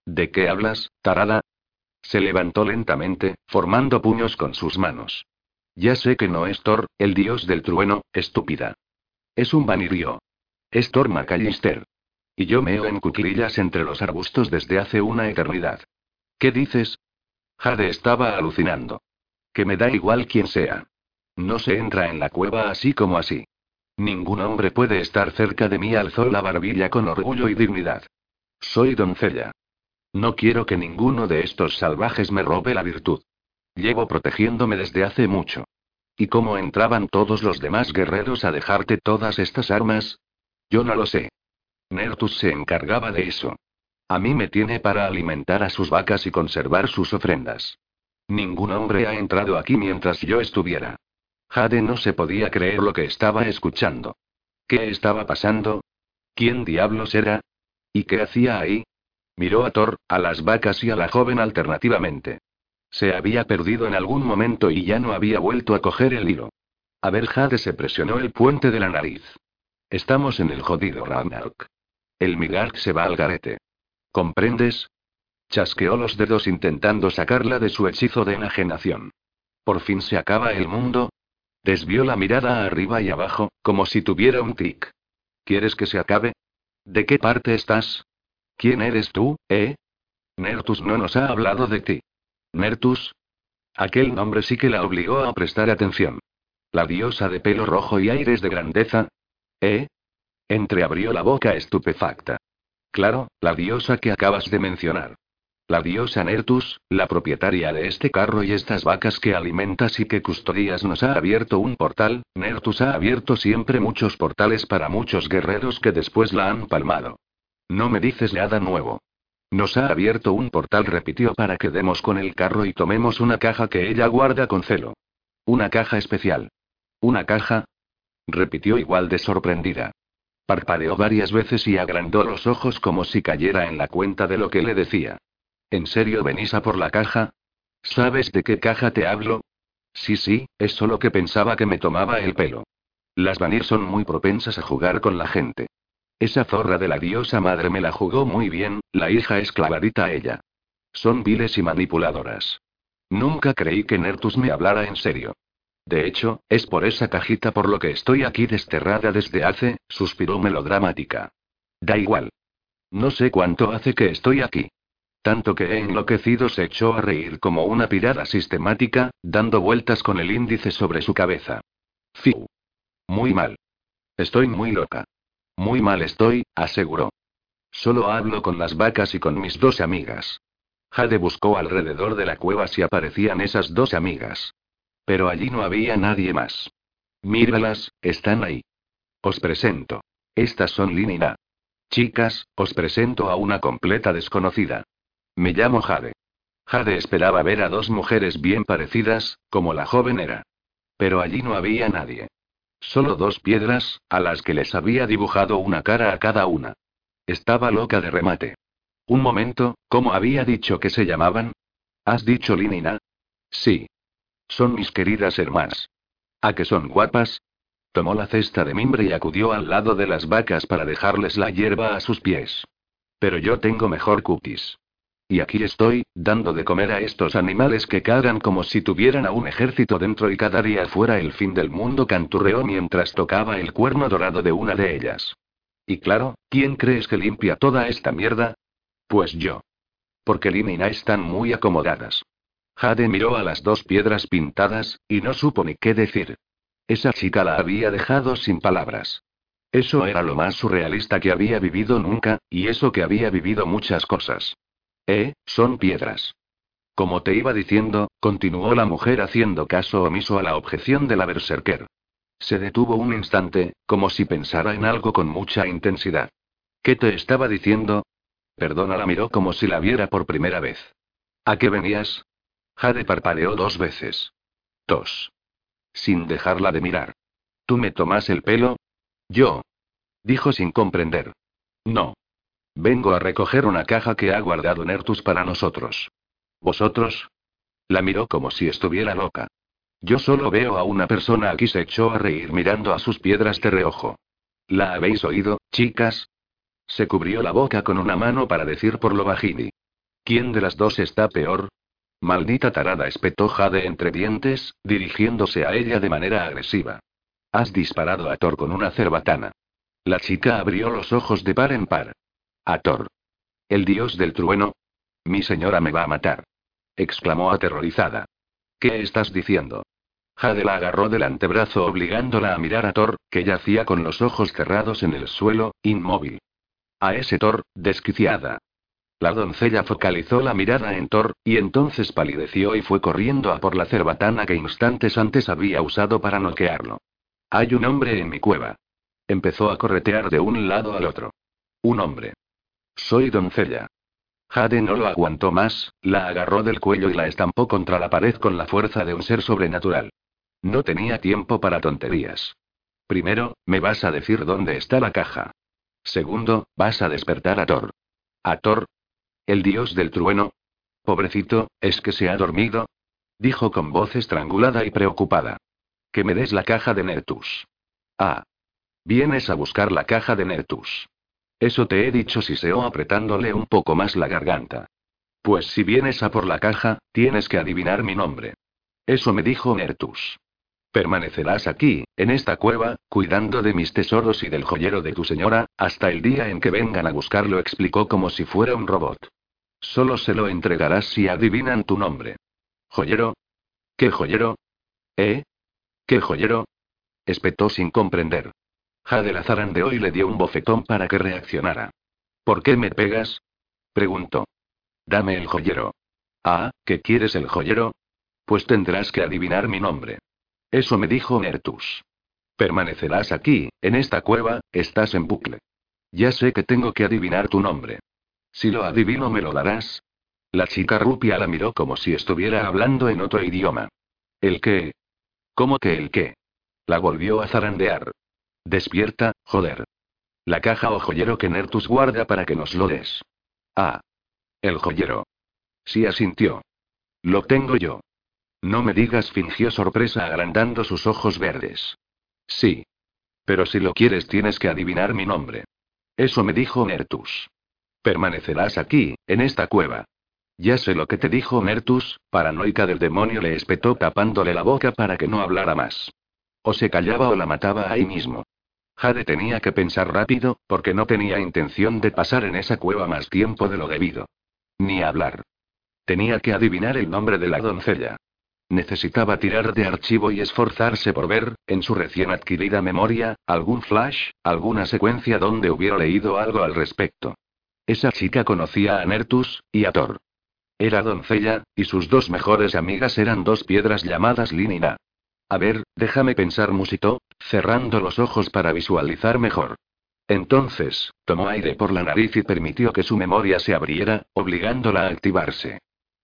¿De qué hablas, tarada? Se levantó lentamente, formando puños con sus manos. Ya sé que no es Thor, el dios del trueno, estúpida. Es un vanirio. Es Thor Macallister. Y yo meo en cuclillas entre los arbustos desde hace una eternidad. ¿Qué dices? Jade estaba alucinando. Que me da igual quién sea. No se entra en la cueva así como así. Ningún hombre puede estar cerca de mí, alzó la barbilla con orgullo y dignidad. Soy doncella. No quiero que ninguno de estos salvajes me robe la virtud. Llevo protegiéndome desde hace mucho. ¿Y cómo entraban todos los demás guerreros a dejarte todas estas armas? Yo no lo sé. Nertus se encargaba de eso. A mí me tiene para alimentar a sus vacas y conservar sus ofrendas. Ningún hombre ha entrado aquí mientras yo estuviera. Jade no se podía creer lo que estaba escuchando. ¿Qué estaba pasando? ¿Quién diablos era? ¿Y qué hacía ahí? Miró a Thor, a las vacas y a la joven alternativamente. Se había perdido en algún momento y ya no había vuelto a coger el hilo. A ver, Jade se presionó el puente de la nariz. Estamos en el jodido Ragnarok. El Midgard se va al garete. ¿Comprendes? Chasqueó los dedos intentando sacarla de su hechizo de enajenación. ¿Por fin se acaba el mundo? Desvió la mirada arriba y abajo, como si tuviera un tic. ¿Quieres que se acabe? ¿De qué parte estás? ¿Quién eres tú, eh? Nertus no nos ha hablado de ti. ¿Nertus? Aquel nombre sí que la obligó a prestar atención. La diosa de pelo rojo y aires de grandeza. ¿Eh? Entreabrió la boca estupefacta. Claro, la diosa que acabas de mencionar. La diosa Nertus, la propietaria de este carro y estas vacas que alimentas y que custodias, nos ha abierto un portal. Nertus ha abierto siempre muchos portales para muchos guerreros que después la han palmado. No me dices nada nuevo. Nos ha abierto un portal, repitió, para que demos con el carro y tomemos una caja que ella guarda con celo. Una caja especial. ¿Una caja? repitió igual de sorprendida. Parpadeó varias veces y agrandó los ojos como si cayera en la cuenta de lo que le decía. ¿En serio venís a por la caja? ¿Sabes de qué caja te hablo? Sí, sí, es solo que pensaba que me tomaba el pelo. Las Vanir son muy propensas a jugar con la gente. Esa zorra de la diosa madre me la jugó muy bien, la hija es clavadita a ella. Son viles y manipuladoras. Nunca creí que Nertus me hablara en serio. De hecho, es por esa cajita por lo que estoy aquí desterrada desde hace, suspiró melodramática. Da igual. No sé cuánto hace que estoy aquí. Tanto que he enloquecido se echó a reír como una pirada sistemática, dando vueltas con el índice sobre su cabeza. Fiu. Muy mal. Estoy muy loca. Muy mal estoy, aseguró. Solo hablo con las vacas y con mis dos amigas. Jade buscó alrededor de la cueva si aparecían esas dos amigas. Pero allí no había nadie más. Míralas, están ahí. Os presento. Estas son Lin Chicas, os presento a una completa desconocida. Me llamo Jade. Jade esperaba ver a dos mujeres bien parecidas, como la joven era. Pero allí no había nadie. Solo dos piedras, a las que les había dibujado una cara a cada una. Estaba loca de remate. Un momento, ¿cómo había dicho que se llamaban? ¿Has dicho Linina? Sí. Son mis queridas hermanas. ¿A que son guapas? Tomó la cesta de mimbre y acudió al lado de las vacas para dejarles la hierba a sus pies. Pero yo tengo mejor cutis. Y aquí estoy, dando de comer a estos animales que cagan como si tuvieran a un ejército dentro y cada día fuera el fin del mundo, canturreó mientras tocaba el cuerno dorado de una de ellas. Y claro, ¿quién crees que limpia toda esta mierda? Pues yo. Porque Lin y están muy acomodadas. Jade miró a las dos piedras pintadas, y no supo ni qué decir. Esa chica la había dejado sin palabras. Eso era lo más surrealista que había vivido nunca, y eso que había vivido muchas cosas. Eh, son piedras. Como te iba diciendo, continuó la mujer haciendo caso omiso a la objeción de la berserker. Se detuvo un instante, como si pensara en algo con mucha intensidad. ¿Qué te estaba diciendo? Perdona la miró como si la viera por primera vez. ¿A qué venías? Jade parpadeó dos veces. Tos. Sin dejarla de mirar. ¿Tú me tomas el pelo? Yo. Dijo sin comprender. No. Vengo a recoger una caja que ha guardado Nertus para nosotros. ¿Vosotros? La miró como si estuviera loca. Yo solo veo a una persona aquí, se echó a reír mirando a sus piedras de reojo. ¿La habéis oído, chicas? Se cubrió la boca con una mano para decir por lo bajini. ¿Quién de las dos está peor? Maldita tarada, espetó Jade entre dientes, dirigiéndose a ella de manera agresiva. Has disparado a Thor con una cerbatana. La chica abrió los ojos de par en par. A Thor. El dios del trueno. Mi señora me va a matar. exclamó aterrorizada. ¿Qué estás diciendo? Jade la agarró del antebrazo obligándola a mirar a Thor, que yacía con los ojos cerrados en el suelo, inmóvil. A ese Thor, desquiciada. La doncella focalizó la mirada en Thor, y entonces palideció y fue corriendo a por la cerbatana que instantes antes había usado para noquearlo. Hay un hombre en mi cueva. Empezó a corretear de un lado al otro. Un hombre. Soy doncella. Jade no lo aguantó más, la agarró del cuello y la estampó contra la pared con la fuerza de un ser sobrenatural. No tenía tiempo para tonterías. Primero, me vas a decir dónde está la caja. Segundo, vas a despertar a Thor. ¿A Thor? ¿El dios del trueno? Pobrecito, ¿es que se ha dormido? Dijo con voz estrangulada y preocupada. Que me des la caja de Nertus. Ah. Vienes a buscar la caja de Nertus. Eso te he dicho, siseó apretándole un poco más la garganta. Pues si vienes a por la caja, tienes que adivinar mi nombre. Eso me dijo Nertus. Permanecerás aquí, en esta cueva, cuidando de mis tesoros y del joyero de tu señora, hasta el día en que vengan a buscarlo, explicó como si fuera un robot. Solo se lo entregarás si adivinan tu nombre. ¿Joyero? ¿Qué joyero? ¿Eh? ¿Qué joyero? Espetó sin comprender. Jade la zarandeó y le dio un bofetón para que reaccionara. ¿Por qué me pegas? preguntó. Dame el joyero. Ah, ¿qué quieres el joyero? Pues tendrás que adivinar mi nombre. Eso me dijo Nertus. Permanecerás aquí, en esta cueva, estás en bucle. Ya sé que tengo que adivinar tu nombre. Si lo adivino, ¿me lo darás? La chica rupia la miró como si estuviera hablando en otro idioma. ¿El qué? ¿Cómo que el qué? La volvió a zarandear. Despierta, joder. La caja o joyero que Nertus guarda para que nos lo des. Ah. El joyero. Sí asintió. Lo tengo yo. No me digas, fingió sorpresa agrandando sus ojos verdes. Sí. Pero si lo quieres tienes que adivinar mi nombre. Eso me dijo Nertus. Permanecerás aquí, en esta cueva. Ya sé lo que te dijo Nertus, paranoica del demonio le espetó tapándole la boca para que no hablara más. O se callaba o la mataba ahí mismo. Jade tenía que pensar rápido, porque no tenía intención de pasar en esa cueva más tiempo de lo debido. Ni hablar. Tenía que adivinar el nombre de la doncella. Necesitaba tirar de archivo y esforzarse por ver, en su recién adquirida memoria, algún flash, alguna secuencia donde hubiera leído algo al respecto. Esa chica conocía a Nertus, y a Thor. Era doncella, y sus dos mejores amigas eran dos piedras llamadas Lin y Na. A ver, déjame pensar, musitó, cerrando los ojos para visualizar mejor. Entonces, tomó aire por la nariz y permitió que su memoria se abriera, obligándola a activarse.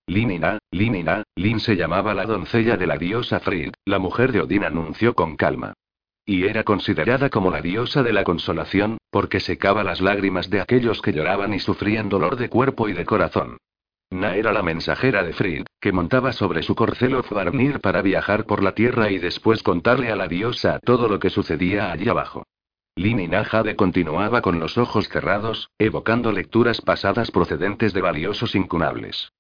Linina, Linina, Lin se llamaba la doncella de la diosa Frigg, la mujer de Odín anunció con calma. Y era considerada como la diosa de la consolación, porque secaba las lágrimas de aquellos que lloraban y sufrían dolor de cuerpo y de corazón. Na era la mensajera de Frigg, que montaba sobre su corcel Varnir para viajar por la tierra y después contarle a la diosa todo lo que sucedía allí abajo. Lin y Jade continuaba con los ojos cerrados, evocando lecturas pasadas procedentes de valiosos incunables.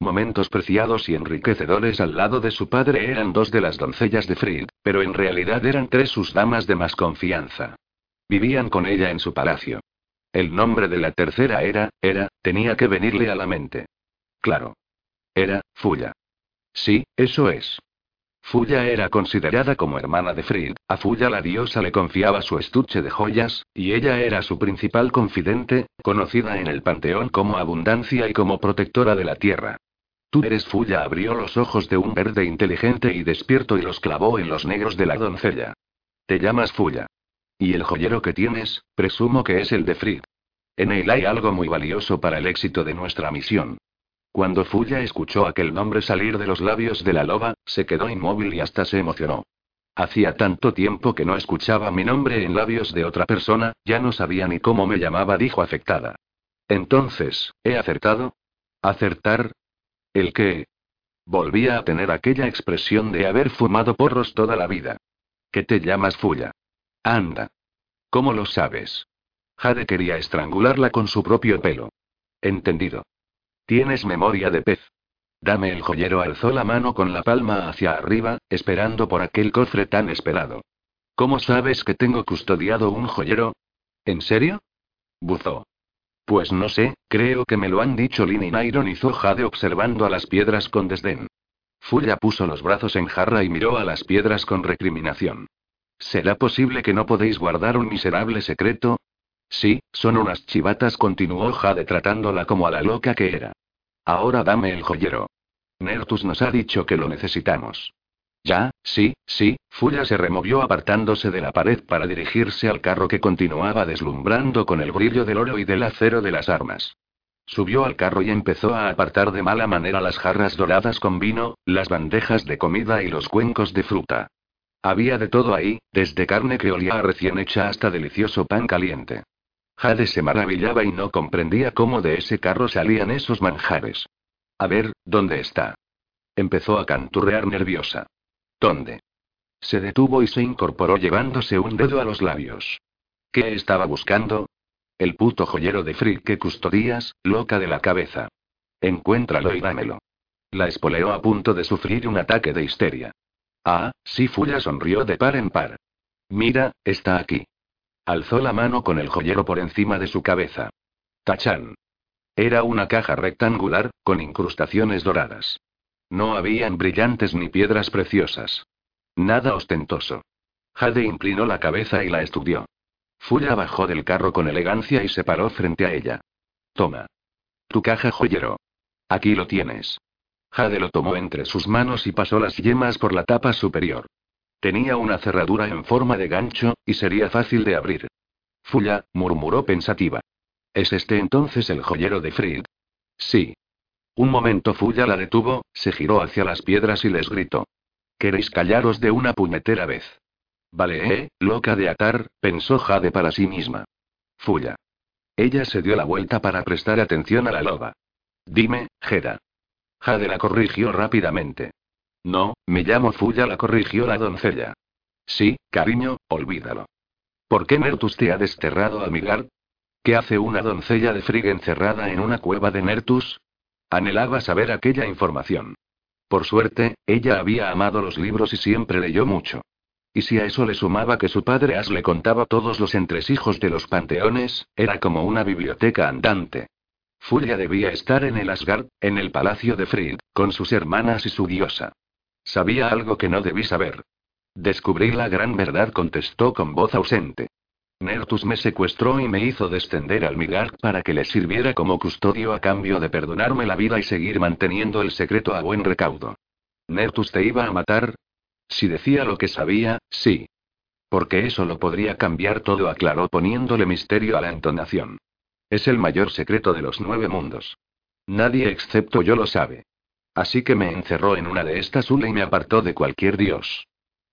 Momentos preciados y enriquecedores al lado de su padre eran dos de las doncellas de Fried, pero en realidad eran tres sus damas de más confianza. Vivían con ella en su palacio. El nombre de la tercera era, era, tenía que venirle a la mente. Claro. Era, Fuya. Sí, eso es. Fuya era considerada como hermana de Fried, a Fuya la diosa le confiaba su estuche de joyas, y ella era su principal confidente, conocida en el panteón como abundancia y como protectora de la tierra. Tú eres Fuya abrió los ojos de un verde inteligente y despierto y los clavó en los negros de la doncella. Te llamas Fuya. Y el joyero que tienes, presumo que es el de Fried. En él hay algo muy valioso para el éxito de nuestra misión. Cuando Fuya escuchó aquel nombre salir de los labios de la loba, se quedó inmóvil y hasta se emocionó. Hacía tanto tiempo que no escuchaba mi nombre en labios de otra persona, ya no sabía ni cómo me llamaba, dijo afectada. Entonces, ¿he acertado? ¿Acertar? ¿El qué? Volvía a tener aquella expresión de haber fumado porros toda la vida. ¿Qué te llamas Fuya? Anda. ¿Cómo lo sabes? Jade quería estrangularla con su propio pelo. Entendido. Tienes memoria de pez. Dame el joyero alzó la mano con la palma hacia arriba, esperando por aquel cofre tan esperado. ¿Cómo sabes que tengo custodiado un joyero? ¿En serio? Buzó. Pues no sé, creo que me lo han dicho Lin y ironizó Jade observando a las piedras con desdén. Fuya puso los brazos en jarra y miró a las piedras con recriminación. ¿Será posible que no podéis guardar un miserable secreto? Sí, son unas chivatas, continuó Jade tratándola como a la loca que era. Ahora dame el joyero. Nertus nos ha dicho que lo necesitamos. Ya, sí, sí, Fuya se removió apartándose de la pared para dirigirse al carro que continuaba deslumbrando con el brillo del oro y del acero de las armas. Subió al carro y empezó a apartar de mala manera las jarras doradas con vino, las bandejas de comida y los cuencos de fruta. Había de todo ahí, desde carne que olía recién hecha hasta delicioso pan caliente. Jade se maravillaba y no comprendía cómo de ese carro salían esos manjares. A ver, ¿dónde está? Empezó a canturrear nerviosa. ¿Dónde? Se detuvo y se incorporó llevándose un dedo a los labios. ¿Qué estaba buscando? El puto joyero de Frick que custodias, loca de la cabeza. Encuéntralo y dámelo. La espoleó a punto de sufrir un ataque de histeria. Ah, sí, Fuya sonrió de par en par. Mira, está aquí. Alzó la mano con el joyero por encima de su cabeza. Tachán. Era una caja rectangular, con incrustaciones doradas. No habían brillantes ni piedras preciosas. Nada ostentoso. Jade inclinó la cabeza y la estudió. Fuya bajó del carro con elegancia y se paró frente a ella. Toma. Tu caja joyero. Aquí lo tienes. Jade lo tomó entre sus manos y pasó las yemas por la tapa superior. Tenía una cerradura en forma de gancho, y sería fácil de abrir. Fuya, murmuró pensativa. ¿Es este entonces el joyero de Fried? Sí. Un momento Fuya la detuvo, se giró hacia las piedras y les gritó. ¿Queréis callaros de una puñetera vez? Vale, eh, loca de atar, pensó Jade para sí misma. Fuya. Ella se dio la vuelta para prestar atención a la loba. Dime, Jeda. Jade la corrigió rápidamente. No, me llamo Fuya, la corrigió la doncella. Sí, cariño, olvídalo. ¿Por qué Nertus te ha desterrado a Migard? ¿Qué hace una doncella de Frigg encerrada en una cueva de Nertus? Anhelaba saber aquella información. Por suerte, ella había amado los libros y siempre leyó mucho. Y si a eso le sumaba que su padre As le contaba todos los entresijos de los panteones, era como una biblioteca andante. Fuya debía estar en el Asgard, en el palacio de Frigg, con sus hermanas y su diosa. Sabía algo que no debí saber. Descubrí la gran verdad, contestó con voz ausente. Nertus me secuestró y me hizo descender al Midgard para que le sirviera como custodio a cambio de perdonarme la vida y seguir manteniendo el secreto a buen recaudo. ¿Nertus te iba a matar? Si decía lo que sabía, sí. Porque eso lo podría cambiar todo, aclaró poniéndole misterio a la entonación. Es el mayor secreto de los nueve mundos. Nadie excepto yo lo sabe. Así que me encerró en una de estas una y me apartó de cualquier dios.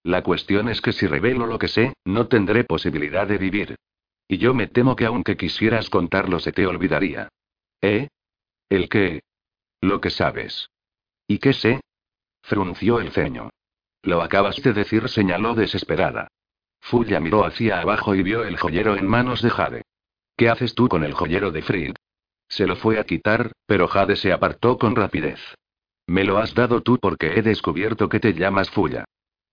La cuestión es que si revelo lo que sé, no tendré posibilidad de vivir. Y yo me temo que aunque quisieras contarlo se te olvidaría. ¿Eh? ¿El qué? Lo que sabes. ¿Y qué sé? Frunció el ceño. Lo acabas de decir, señaló desesperada. Fuya miró hacia abajo y vio el joyero en manos de Jade. ¿Qué haces tú con el joyero de Fried? Se lo fue a quitar, pero Jade se apartó con rapidez. Me lo has dado tú porque he descubierto que te llamas Fuya.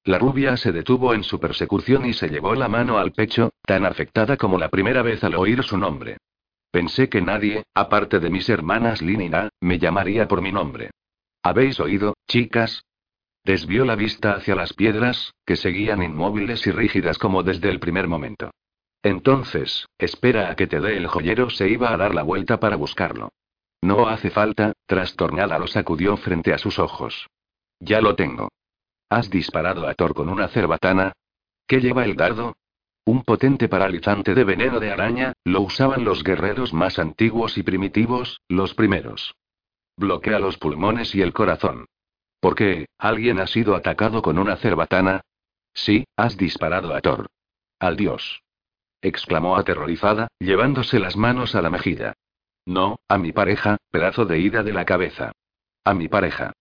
La rubia se detuvo en su persecución y se llevó la mano al pecho, tan afectada como la primera vez al oír su nombre. Pensé que nadie, aparte de mis hermanas Lin y Na, me llamaría por mi nombre. ¿Habéis oído, chicas? Desvió la vista hacia las piedras, que seguían inmóviles y rígidas como desde el primer momento. Entonces, espera a que te dé el joyero. Se iba a dar la vuelta para buscarlo. No hace falta, trastornada lo sacudió frente a sus ojos. Ya lo tengo. ¿Has disparado a Thor con una cerbatana? ¿Qué lleva el dardo? Un potente paralizante de veneno de araña, lo usaban los guerreros más antiguos y primitivos, los primeros. Bloquea los pulmones y el corazón. ¿Por qué? ¿Alguien ha sido atacado con una cerbatana? Sí, has disparado a Thor. Al dios. exclamó aterrorizada, llevándose las manos a la mejilla. No, a mi pareja, pedazo de ida de la cabeza. A mi pareja.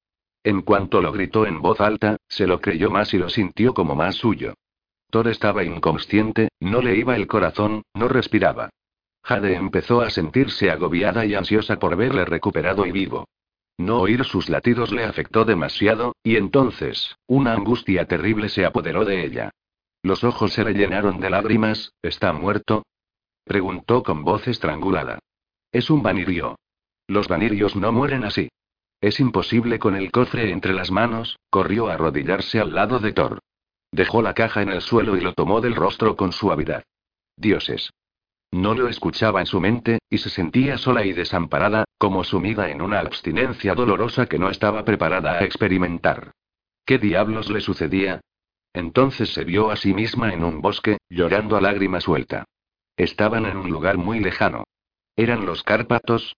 En cuanto lo gritó en voz alta, se lo creyó más y lo sintió como más suyo. Thor estaba inconsciente, no le iba el corazón, no respiraba. Jade empezó a sentirse agobiada y ansiosa por verle recuperado y vivo. No oír sus latidos le afectó demasiado, y entonces, una angustia terrible se apoderó de ella. Los ojos se le llenaron de lágrimas, ¿está muerto? preguntó con voz estrangulada. Es un vanirio. Los vanirios no mueren así. Es imposible con el cofre entre las manos, corrió a arrodillarse al lado de Thor. Dejó la caja en el suelo y lo tomó del rostro con suavidad. Dioses. No lo escuchaba en su mente, y se sentía sola y desamparada, como sumida en una abstinencia dolorosa que no estaba preparada a experimentar. ¿Qué diablos le sucedía? Entonces se vio a sí misma en un bosque, llorando a lágrima suelta. Estaban en un lugar muy lejano. ¿Eran los Cárpatos?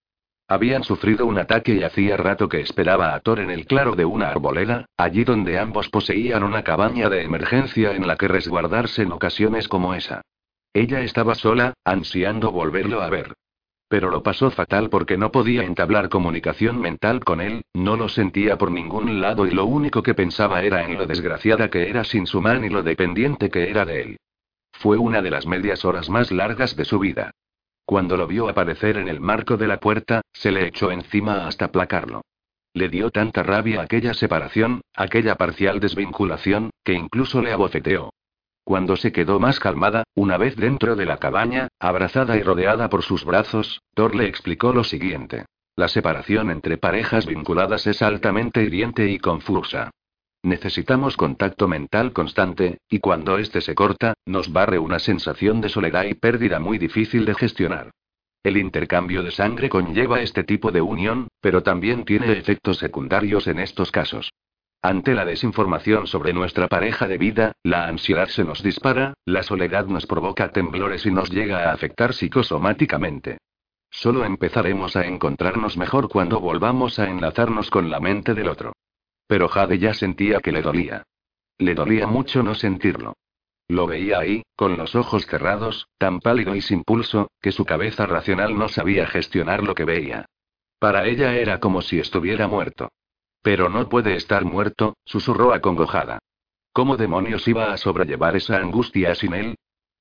Habían sufrido un ataque y hacía rato que esperaba a Thor en el claro de una arboleda, allí donde ambos poseían una cabaña de emergencia en la que resguardarse en ocasiones como esa. Ella estaba sola, ansiando volverlo a ver. Pero lo pasó fatal porque no podía entablar comunicación mental con él, no lo sentía por ningún lado y lo único que pensaba era en lo desgraciada que era sin su man y lo dependiente que era de él. Fue una de las medias horas más largas de su vida. Cuando lo vio aparecer en el marco de la puerta, se le echó encima hasta aplacarlo. Le dio tanta rabia aquella separación, aquella parcial desvinculación, que incluso le abofeteó. Cuando se quedó más calmada, una vez dentro de la cabaña, abrazada y rodeada por sus brazos, Thor le explicó lo siguiente. La separación entre parejas vinculadas es altamente hiriente y confusa. Necesitamos contacto mental constante, y cuando este se corta, nos barre una sensación de soledad y pérdida muy difícil de gestionar. El intercambio de sangre conlleva este tipo de unión, pero también tiene efectos secundarios en estos casos. Ante la desinformación sobre nuestra pareja de vida, la ansiedad se nos dispara, la soledad nos provoca temblores y nos llega a afectar psicosomáticamente. Solo empezaremos a encontrarnos mejor cuando volvamos a enlazarnos con la mente del otro. Pero Jade ya sentía que le dolía. Le dolía mucho no sentirlo. Lo veía ahí, con los ojos cerrados, tan pálido y sin pulso, que su cabeza racional no sabía gestionar lo que veía. Para ella era como si estuviera muerto. Pero no puede estar muerto, susurró acongojada. ¿Cómo demonios iba a sobrellevar esa angustia sin él?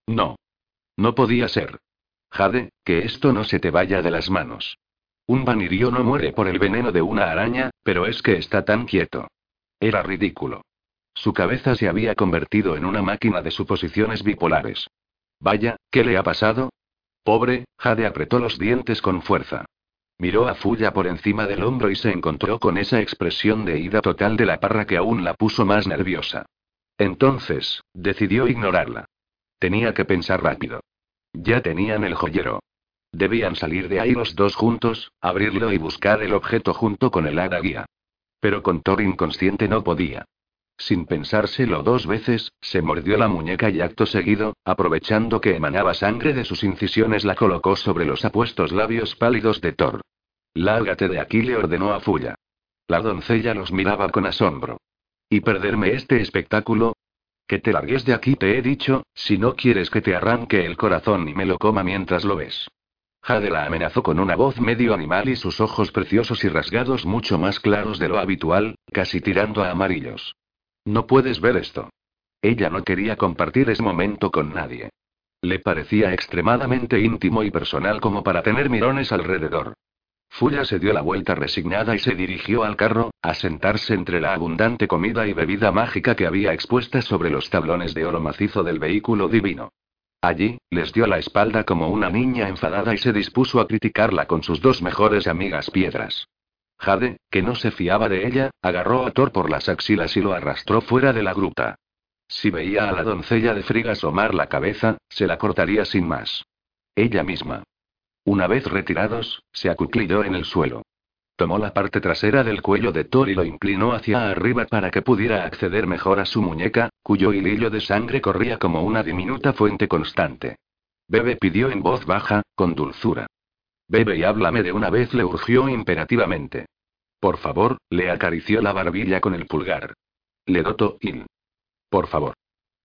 No. No podía ser. Jade, que esto no se te vaya de las manos. Un vanirio no muere por el veneno de una araña, pero es que está tan quieto. Era ridículo. Su cabeza se había convertido en una máquina de suposiciones bipolares. Vaya, ¿qué le ha pasado? Pobre, Jade apretó los dientes con fuerza. Miró a Fuya por encima del hombro y se encontró con esa expresión de ida total de la parra que aún la puso más nerviosa. Entonces, decidió ignorarla. Tenía que pensar rápido. Ya tenían el joyero. Debían salir de ahí los dos juntos, abrirlo y buscar el objeto junto con el hada guía. Pero con Thor inconsciente no podía. Sin pensárselo dos veces, se mordió la muñeca y acto seguido, aprovechando que emanaba sangre de sus incisiones, la colocó sobre los apuestos labios pálidos de Thor. Lárgate de aquí, le ordenó a Fuya. La doncella los miraba con asombro. ¿Y perderme este espectáculo? Que te largues de aquí, te he dicho, si no quieres que te arranque el corazón y me lo coma mientras lo ves. Jade la amenazó con una voz medio animal y sus ojos preciosos y rasgados mucho más claros de lo habitual, casi tirando a amarillos. No puedes ver esto. Ella no quería compartir ese momento con nadie. Le parecía extremadamente íntimo y personal como para tener mirones alrededor. Fuya se dio la vuelta resignada y se dirigió al carro, a sentarse entre la abundante comida y bebida mágica que había expuesta sobre los tablones de oro macizo del vehículo divino. Allí, les dio la espalda como una niña enfadada y se dispuso a criticarla con sus dos mejores amigas piedras. Jade, que no se fiaba de ella, agarró a Thor por las axilas y lo arrastró fuera de la gruta. Si veía a la doncella de Frigga asomar la cabeza, se la cortaría sin más. Ella misma. Una vez retirados, se acuclilló en el suelo. Tomó la parte trasera del cuello de Thor y lo inclinó hacia arriba para que pudiera acceder mejor a su muñeca, cuyo hilillo de sangre corría como una diminuta fuente constante. Bebe pidió en voz baja, con dulzura. Bebe y háblame de una vez, le urgió imperativamente. Por favor, le acarició la barbilla con el pulgar. Le doto il. Por favor.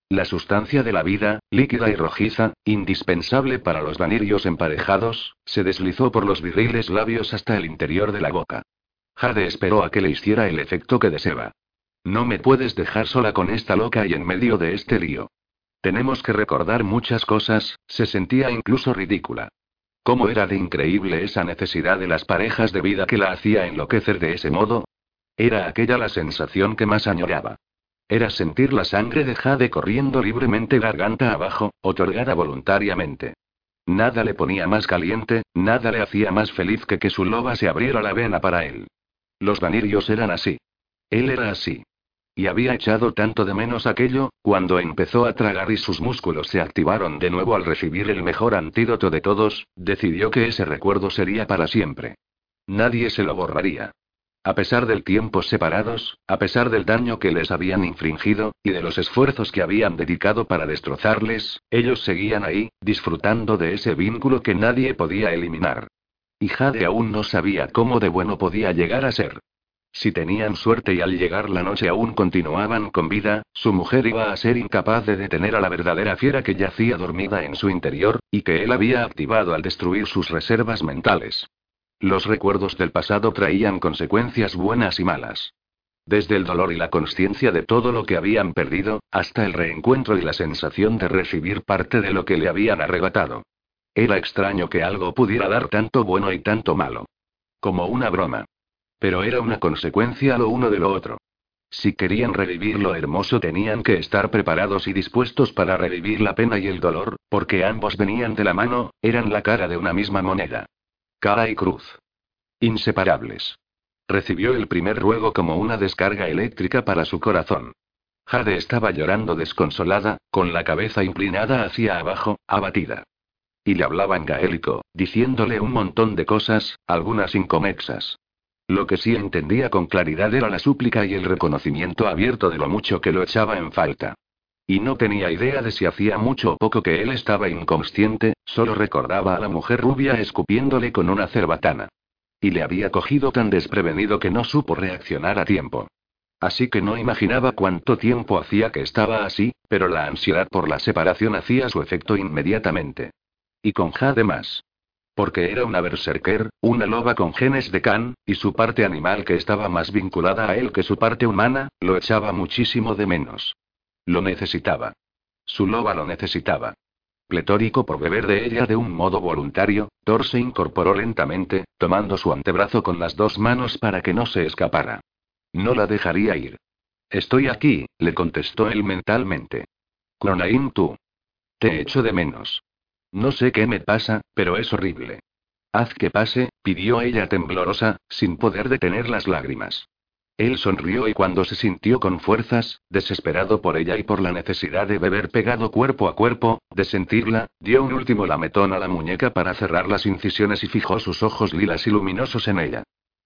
La sustancia de la vida, líquida y rojiza, indispensable para los vanirios emparejados, se deslizó por los viriles labios hasta el interior de la boca. Jade esperó a que le hiciera el efecto que deseaba. No me puedes dejar sola con esta loca y en medio de este lío. Tenemos que recordar muchas cosas, se sentía incluso ridícula. ¿Cómo era de increíble esa necesidad de las parejas de vida que la hacía enloquecer de ese modo? Era aquella la sensación que más añoraba. Era sentir la sangre de Jade corriendo libremente garganta abajo, otorgada voluntariamente. Nada le ponía más caliente, nada le hacía más feliz que que su loba se abriera la vena para él. Los vanirios eran así. Él era así. Y había echado tanto de menos aquello, cuando empezó a tragar y sus músculos se activaron de nuevo al recibir el mejor antídoto de todos, decidió que ese recuerdo sería para siempre. Nadie se lo borraría. A pesar del tiempo separados, a pesar del daño que les habían infringido, y de los esfuerzos que habían dedicado para destrozarles, ellos seguían ahí, disfrutando de ese vínculo que nadie podía eliminar. Y Jade aún no sabía cómo de bueno podía llegar a ser. Si tenían suerte y al llegar la noche aún continuaban con vida, su mujer iba a ser incapaz de detener a la verdadera fiera que yacía dormida en su interior, y que él había activado al destruir sus reservas mentales. Los recuerdos del pasado traían consecuencias buenas y malas. Desde el dolor y la conciencia de todo lo que habían perdido, hasta el reencuentro y la sensación de recibir parte de lo que le habían arrebatado. Era extraño que algo pudiera dar tanto bueno y tanto malo. Como una broma. Pero era una consecuencia lo uno de lo otro. Si querían revivir lo hermoso tenían que estar preparados y dispuestos para revivir la pena y el dolor, porque ambos venían de la mano, eran la cara de una misma moneda. Cara y cruz. Inseparables. Recibió el primer ruego como una descarga eléctrica para su corazón. Jade estaba llorando desconsolada, con la cabeza inclinada hacia abajo, abatida. Y le hablaba en gaélico, diciéndole un montón de cosas, algunas inconexas. Lo que sí entendía con claridad era la súplica y el reconocimiento abierto de lo mucho que lo echaba en falta. Y no tenía idea de si hacía mucho o poco que él estaba inconsciente, solo recordaba a la mujer rubia escupiéndole con una cerbatana. Y le había cogido tan desprevenido que no supo reaccionar a tiempo. Así que no imaginaba cuánto tiempo hacía que estaba así, pero la ansiedad por la separación hacía su efecto inmediatamente. Y con Jade más. Porque era una berserker, una loba con genes de Khan, y su parte animal que estaba más vinculada a él que su parte humana, lo echaba muchísimo de menos. Lo necesitaba. Su loba lo necesitaba. Pletórico por beber de ella de un modo voluntario, Thor se incorporó lentamente, tomando su antebrazo con las dos manos para que no se escapara. No la dejaría ir. Estoy aquí, le contestó él mentalmente. Cronain tú. Te echo de menos. No sé qué me pasa, pero es horrible. Haz que pase, pidió ella temblorosa, sin poder detener las lágrimas. Él sonrió y cuando se sintió con fuerzas, desesperado por ella y por la necesidad de beber pegado cuerpo a cuerpo, de sentirla, dio un último lametón a la muñeca para cerrar las incisiones y fijó sus ojos lilas y luminosos en ella.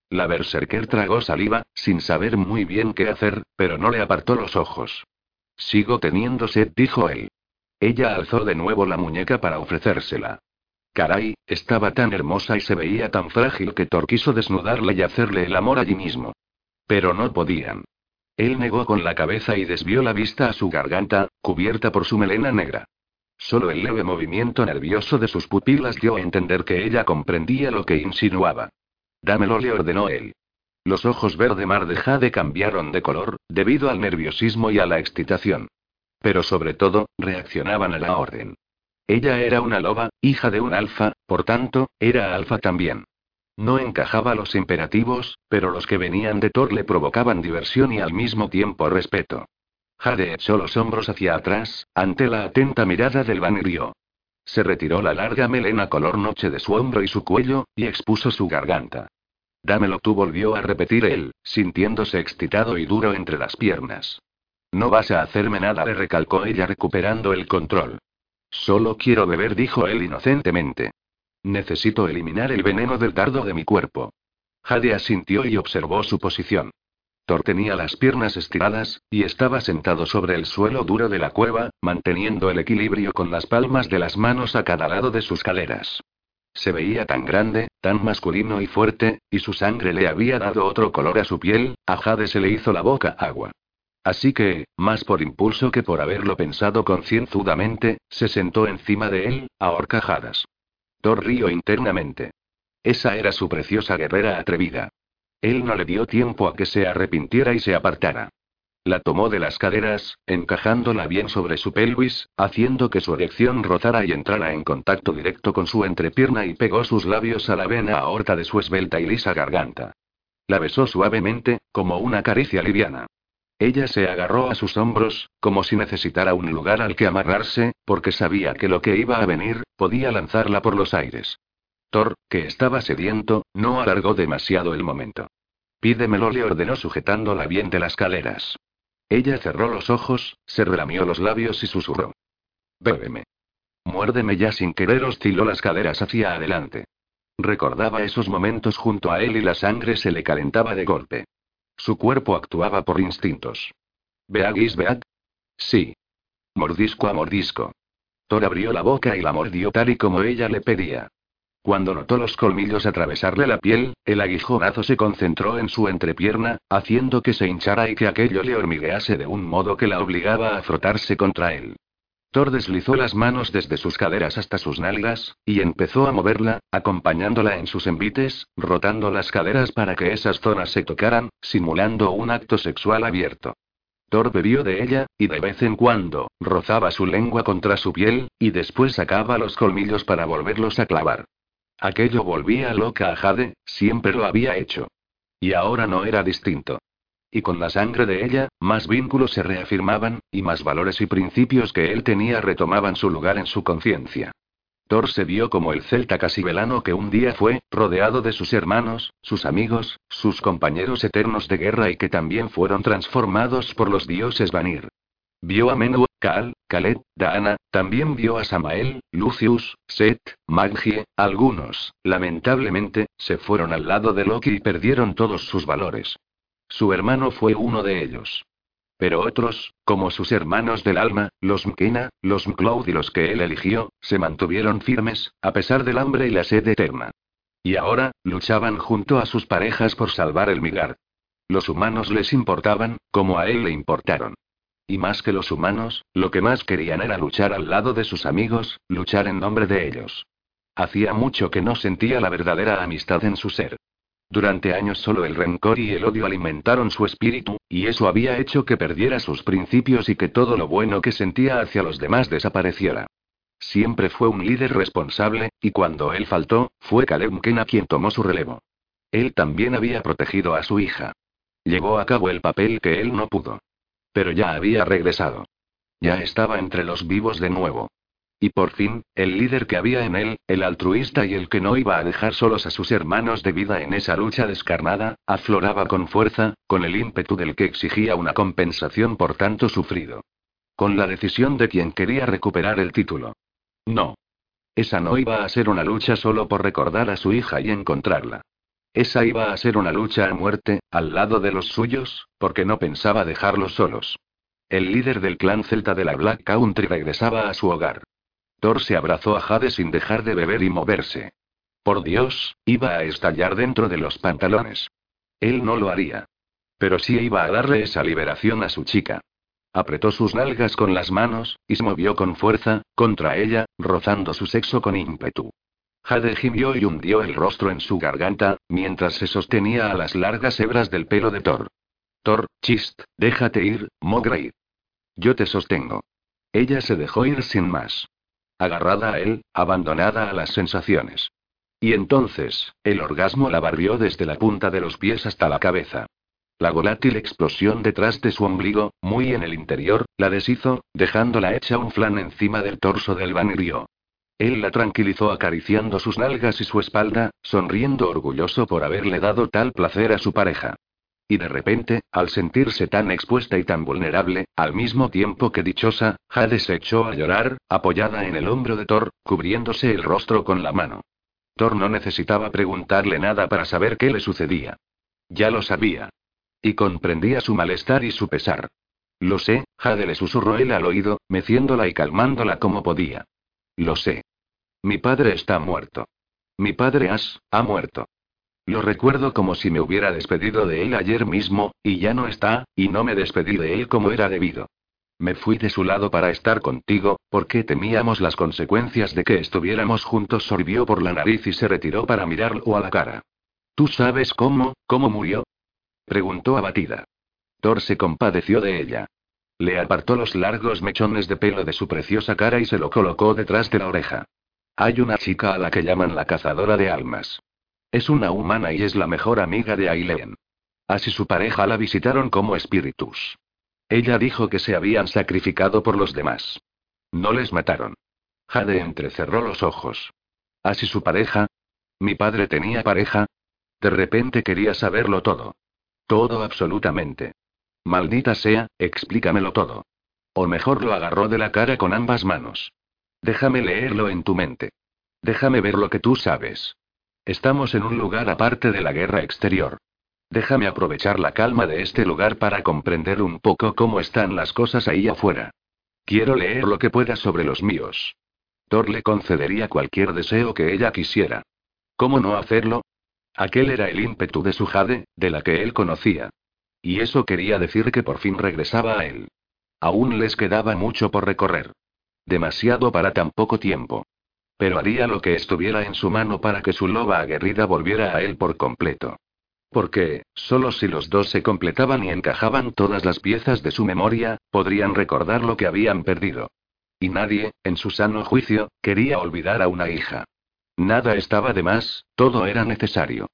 La berserker tragó saliva, sin saber muy bien qué hacer, pero no le apartó los ojos. Sigo teniendo sed, dijo él. Ella alzó de nuevo la muñeca para ofrecérsela. Caray, estaba tan hermosa y se veía tan frágil que Thor quiso desnudarla y hacerle el amor allí mismo. Pero no podían. Él negó con la cabeza y desvió la vista a su garganta, cubierta por su melena negra. Solo el leve movimiento nervioso de sus pupilas dio a entender que ella comprendía lo que insinuaba. Dámelo, le ordenó él. Los ojos verde mar de Jade cambiaron de color, debido al nerviosismo y a la excitación. Pero sobre todo, reaccionaban a la orden. Ella era una loba, hija de un alfa, por tanto, era alfa también. No encajaba los imperativos, pero los que venían de Thor le provocaban diversión y al mismo tiempo respeto. Jade echó los hombros hacia atrás, ante la atenta mirada del Vanirio. Se retiró la larga melena color noche de su hombro y su cuello, y expuso su garganta. Dámelo tú volvió a repetir él, sintiéndose excitado y duro entre las piernas. No vas a hacerme nada, le recalcó ella recuperando el control. Solo quiero beber, dijo él inocentemente. Necesito eliminar el veneno del dardo de mi cuerpo. Jade asintió y observó su posición. Thor tenía las piernas estiradas, y estaba sentado sobre el suelo duro de la cueva, manteniendo el equilibrio con las palmas de las manos a cada lado de sus caleras. Se veía tan grande, tan masculino y fuerte, y su sangre le había dado otro color a su piel, a Jade se le hizo la boca agua. Así que, más por impulso que por haberlo pensado concienzudamente, se sentó encima de él, a horcajadas. Thor internamente. Esa era su preciosa guerrera atrevida. Él no le dio tiempo a que se arrepintiera y se apartara. La tomó de las caderas, encajándola bien sobre su pelvis, haciendo que su erección rozara y entrara en contacto directo con su entrepierna y pegó sus labios a la vena aorta de su esbelta y lisa garganta. La besó suavemente, como una caricia liviana. Ella se agarró a sus hombros, como si necesitara un lugar al que amarrarse, porque sabía que lo que iba a venir, podía lanzarla por los aires. Thor, que estaba sediento, no alargó demasiado el momento. Pídemelo, le ordenó sujetándola bien de las caleras. Ella cerró los ojos, se relamió los labios y susurró. Bébeme. Muérdeme ya sin querer, osciló las caderas hacia adelante. Recordaba esos momentos junto a él y la sangre se le calentaba de golpe. Su cuerpo actuaba por instintos. ¿Beagis Beat? Sí. Mordisco a mordisco. Thor abrió la boca y la mordió tal y como ella le pedía. Cuando notó los colmillos atravesarle la piel, el aguijonazo se concentró en su entrepierna, haciendo que se hinchara y que aquello le hormiguease de un modo que la obligaba a frotarse contra él. Thor deslizó las manos desde sus caderas hasta sus nalgas, y empezó a moverla, acompañándola en sus envites, rotando las caderas para que esas zonas se tocaran, simulando un acto sexual abierto. Thor bebió de ella, y de vez en cuando, rozaba su lengua contra su piel, y después sacaba los colmillos para volverlos a clavar. Aquello volvía loca a Jade, siempre lo había hecho. Y ahora no era distinto. Y con la sangre de ella, más vínculos se reafirmaban, y más valores y principios que él tenía retomaban su lugar en su conciencia. Thor se vio como el celta casibelano que un día fue, rodeado de sus hermanos, sus amigos, sus compañeros eternos de guerra y que también fueron transformados por los dioses Vanir. Vio a Menú, Cal, Calet, Daana, también vio a Samael, Lucius, Set, Magie, algunos, lamentablemente, se fueron al lado de Loki y perdieron todos sus valores. Su hermano fue uno de ellos. Pero otros, como sus hermanos del alma, los Mkena, los Mcloud y los que él eligió, se mantuvieron firmes, a pesar del hambre y la sed eterna. Y ahora, luchaban junto a sus parejas por salvar el Migar. Los humanos les importaban, como a él le importaron. Y más que los humanos, lo que más querían era luchar al lado de sus amigos, luchar en nombre de ellos. Hacía mucho que no sentía la verdadera amistad en su ser. Durante años solo el rencor y el odio alimentaron su espíritu, y eso había hecho que perdiera sus principios y que todo lo bueno que sentía hacia los demás desapareciera. Siempre fue un líder responsable, y cuando él faltó, fue Caleb Kena quien tomó su relevo. Él también había protegido a su hija. Llevó a cabo el papel que él no pudo. Pero ya había regresado. Ya estaba entre los vivos de nuevo. Y por fin, el líder que había en él, el altruista y el que no iba a dejar solos a sus hermanos de vida en esa lucha descarnada, afloraba con fuerza, con el ímpetu del que exigía una compensación por tanto sufrido. Con la decisión de quien quería recuperar el título. No. Esa no iba a ser una lucha solo por recordar a su hija y encontrarla. Esa iba a ser una lucha a muerte, al lado de los suyos, porque no pensaba dejarlos solos. El líder del clan celta de la Black Country regresaba a su hogar. Thor se abrazó a Jade sin dejar de beber y moverse. Por Dios, iba a estallar dentro de los pantalones. Él no lo haría. Pero sí iba a darle esa liberación a su chica. Apretó sus nalgas con las manos, y se movió con fuerza, contra ella, rozando su sexo con ímpetu. Jade gimió y hundió el rostro en su garganta, mientras se sostenía a las largas hebras del pelo de Thor. Thor, chist, déjate ir, Mowgli. Yo te sostengo. Ella se dejó ir sin más. Agarrada a él, abandonada a las sensaciones. Y entonces, el orgasmo la barrió desde la punta de los pies hasta la cabeza. La volátil explosión detrás de su ombligo, muy en el interior, la deshizo, dejándola hecha un flan encima del torso del vanirio. Él la tranquilizó acariciando sus nalgas y su espalda, sonriendo orgulloso por haberle dado tal placer a su pareja. Y de repente, al sentirse tan expuesta y tan vulnerable, al mismo tiempo que dichosa, Jade se echó a llorar, apoyada en el hombro de Thor, cubriéndose el rostro con la mano. Thor no necesitaba preguntarle nada para saber qué le sucedía. Ya lo sabía. Y comprendía su malestar y su pesar. Lo sé, Jade le susurró él al oído, meciéndola y calmándola como podía. Lo sé. Mi padre está muerto. Mi padre As, ha muerto. Lo recuerdo como si me hubiera despedido de él ayer mismo, y ya no está, y no me despedí de él como era debido. Me fui de su lado para estar contigo, porque temíamos las consecuencias de que estuviéramos juntos. Sorbió por la nariz y se retiró para mirarlo a la cara. ¿Tú sabes cómo, cómo murió? Preguntó abatida. Thor se compadeció de ella. Le apartó los largos mechones de pelo de su preciosa cara y se lo colocó detrás de la oreja. Hay una chica a la que llaman la cazadora de almas. Es una humana y es la mejor amiga de Aileen. Así su pareja la visitaron como espíritus. Ella dijo que se habían sacrificado por los demás. No les mataron. Jade entrecerró los ojos. ¿Así su pareja? ¿Mi padre tenía pareja? De repente quería saberlo todo. Todo absolutamente. Maldita sea, explícamelo todo. O mejor lo agarró de la cara con ambas manos. Déjame leerlo en tu mente. Déjame ver lo que tú sabes. Estamos en un lugar aparte de la guerra exterior. Déjame aprovechar la calma de este lugar para comprender un poco cómo están las cosas ahí afuera. Quiero leer lo que pueda sobre los míos. Thor le concedería cualquier deseo que ella quisiera. ¿Cómo no hacerlo? Aquel era el ímpetu de su Jade, de la que él conocía. Y eso quería decir que por fin regresaba a él. Aún les quedaba mucho por recorrer. Demasiado para tan poco tiempo. Pero haría lo que estuviera en su mano para que su loba aguerrida volviera a él por completo. Porque, solo si los dos se completaban y encajaban todas las piezas de su memoria, podrían recordar lo que habían perdido. Y nadie, en su sano juicio, quería olvidar a una hija. Nada estaba de más, todo era necesario.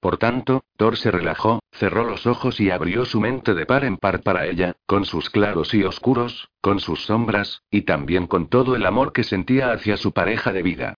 Por tanto, Thor se relajó, cerró los ojos y abrió su mente de par en par para ella, con sus claros y oscuros, con sus sombras, y también con todo el amor que sentía hacia su pareja de vida.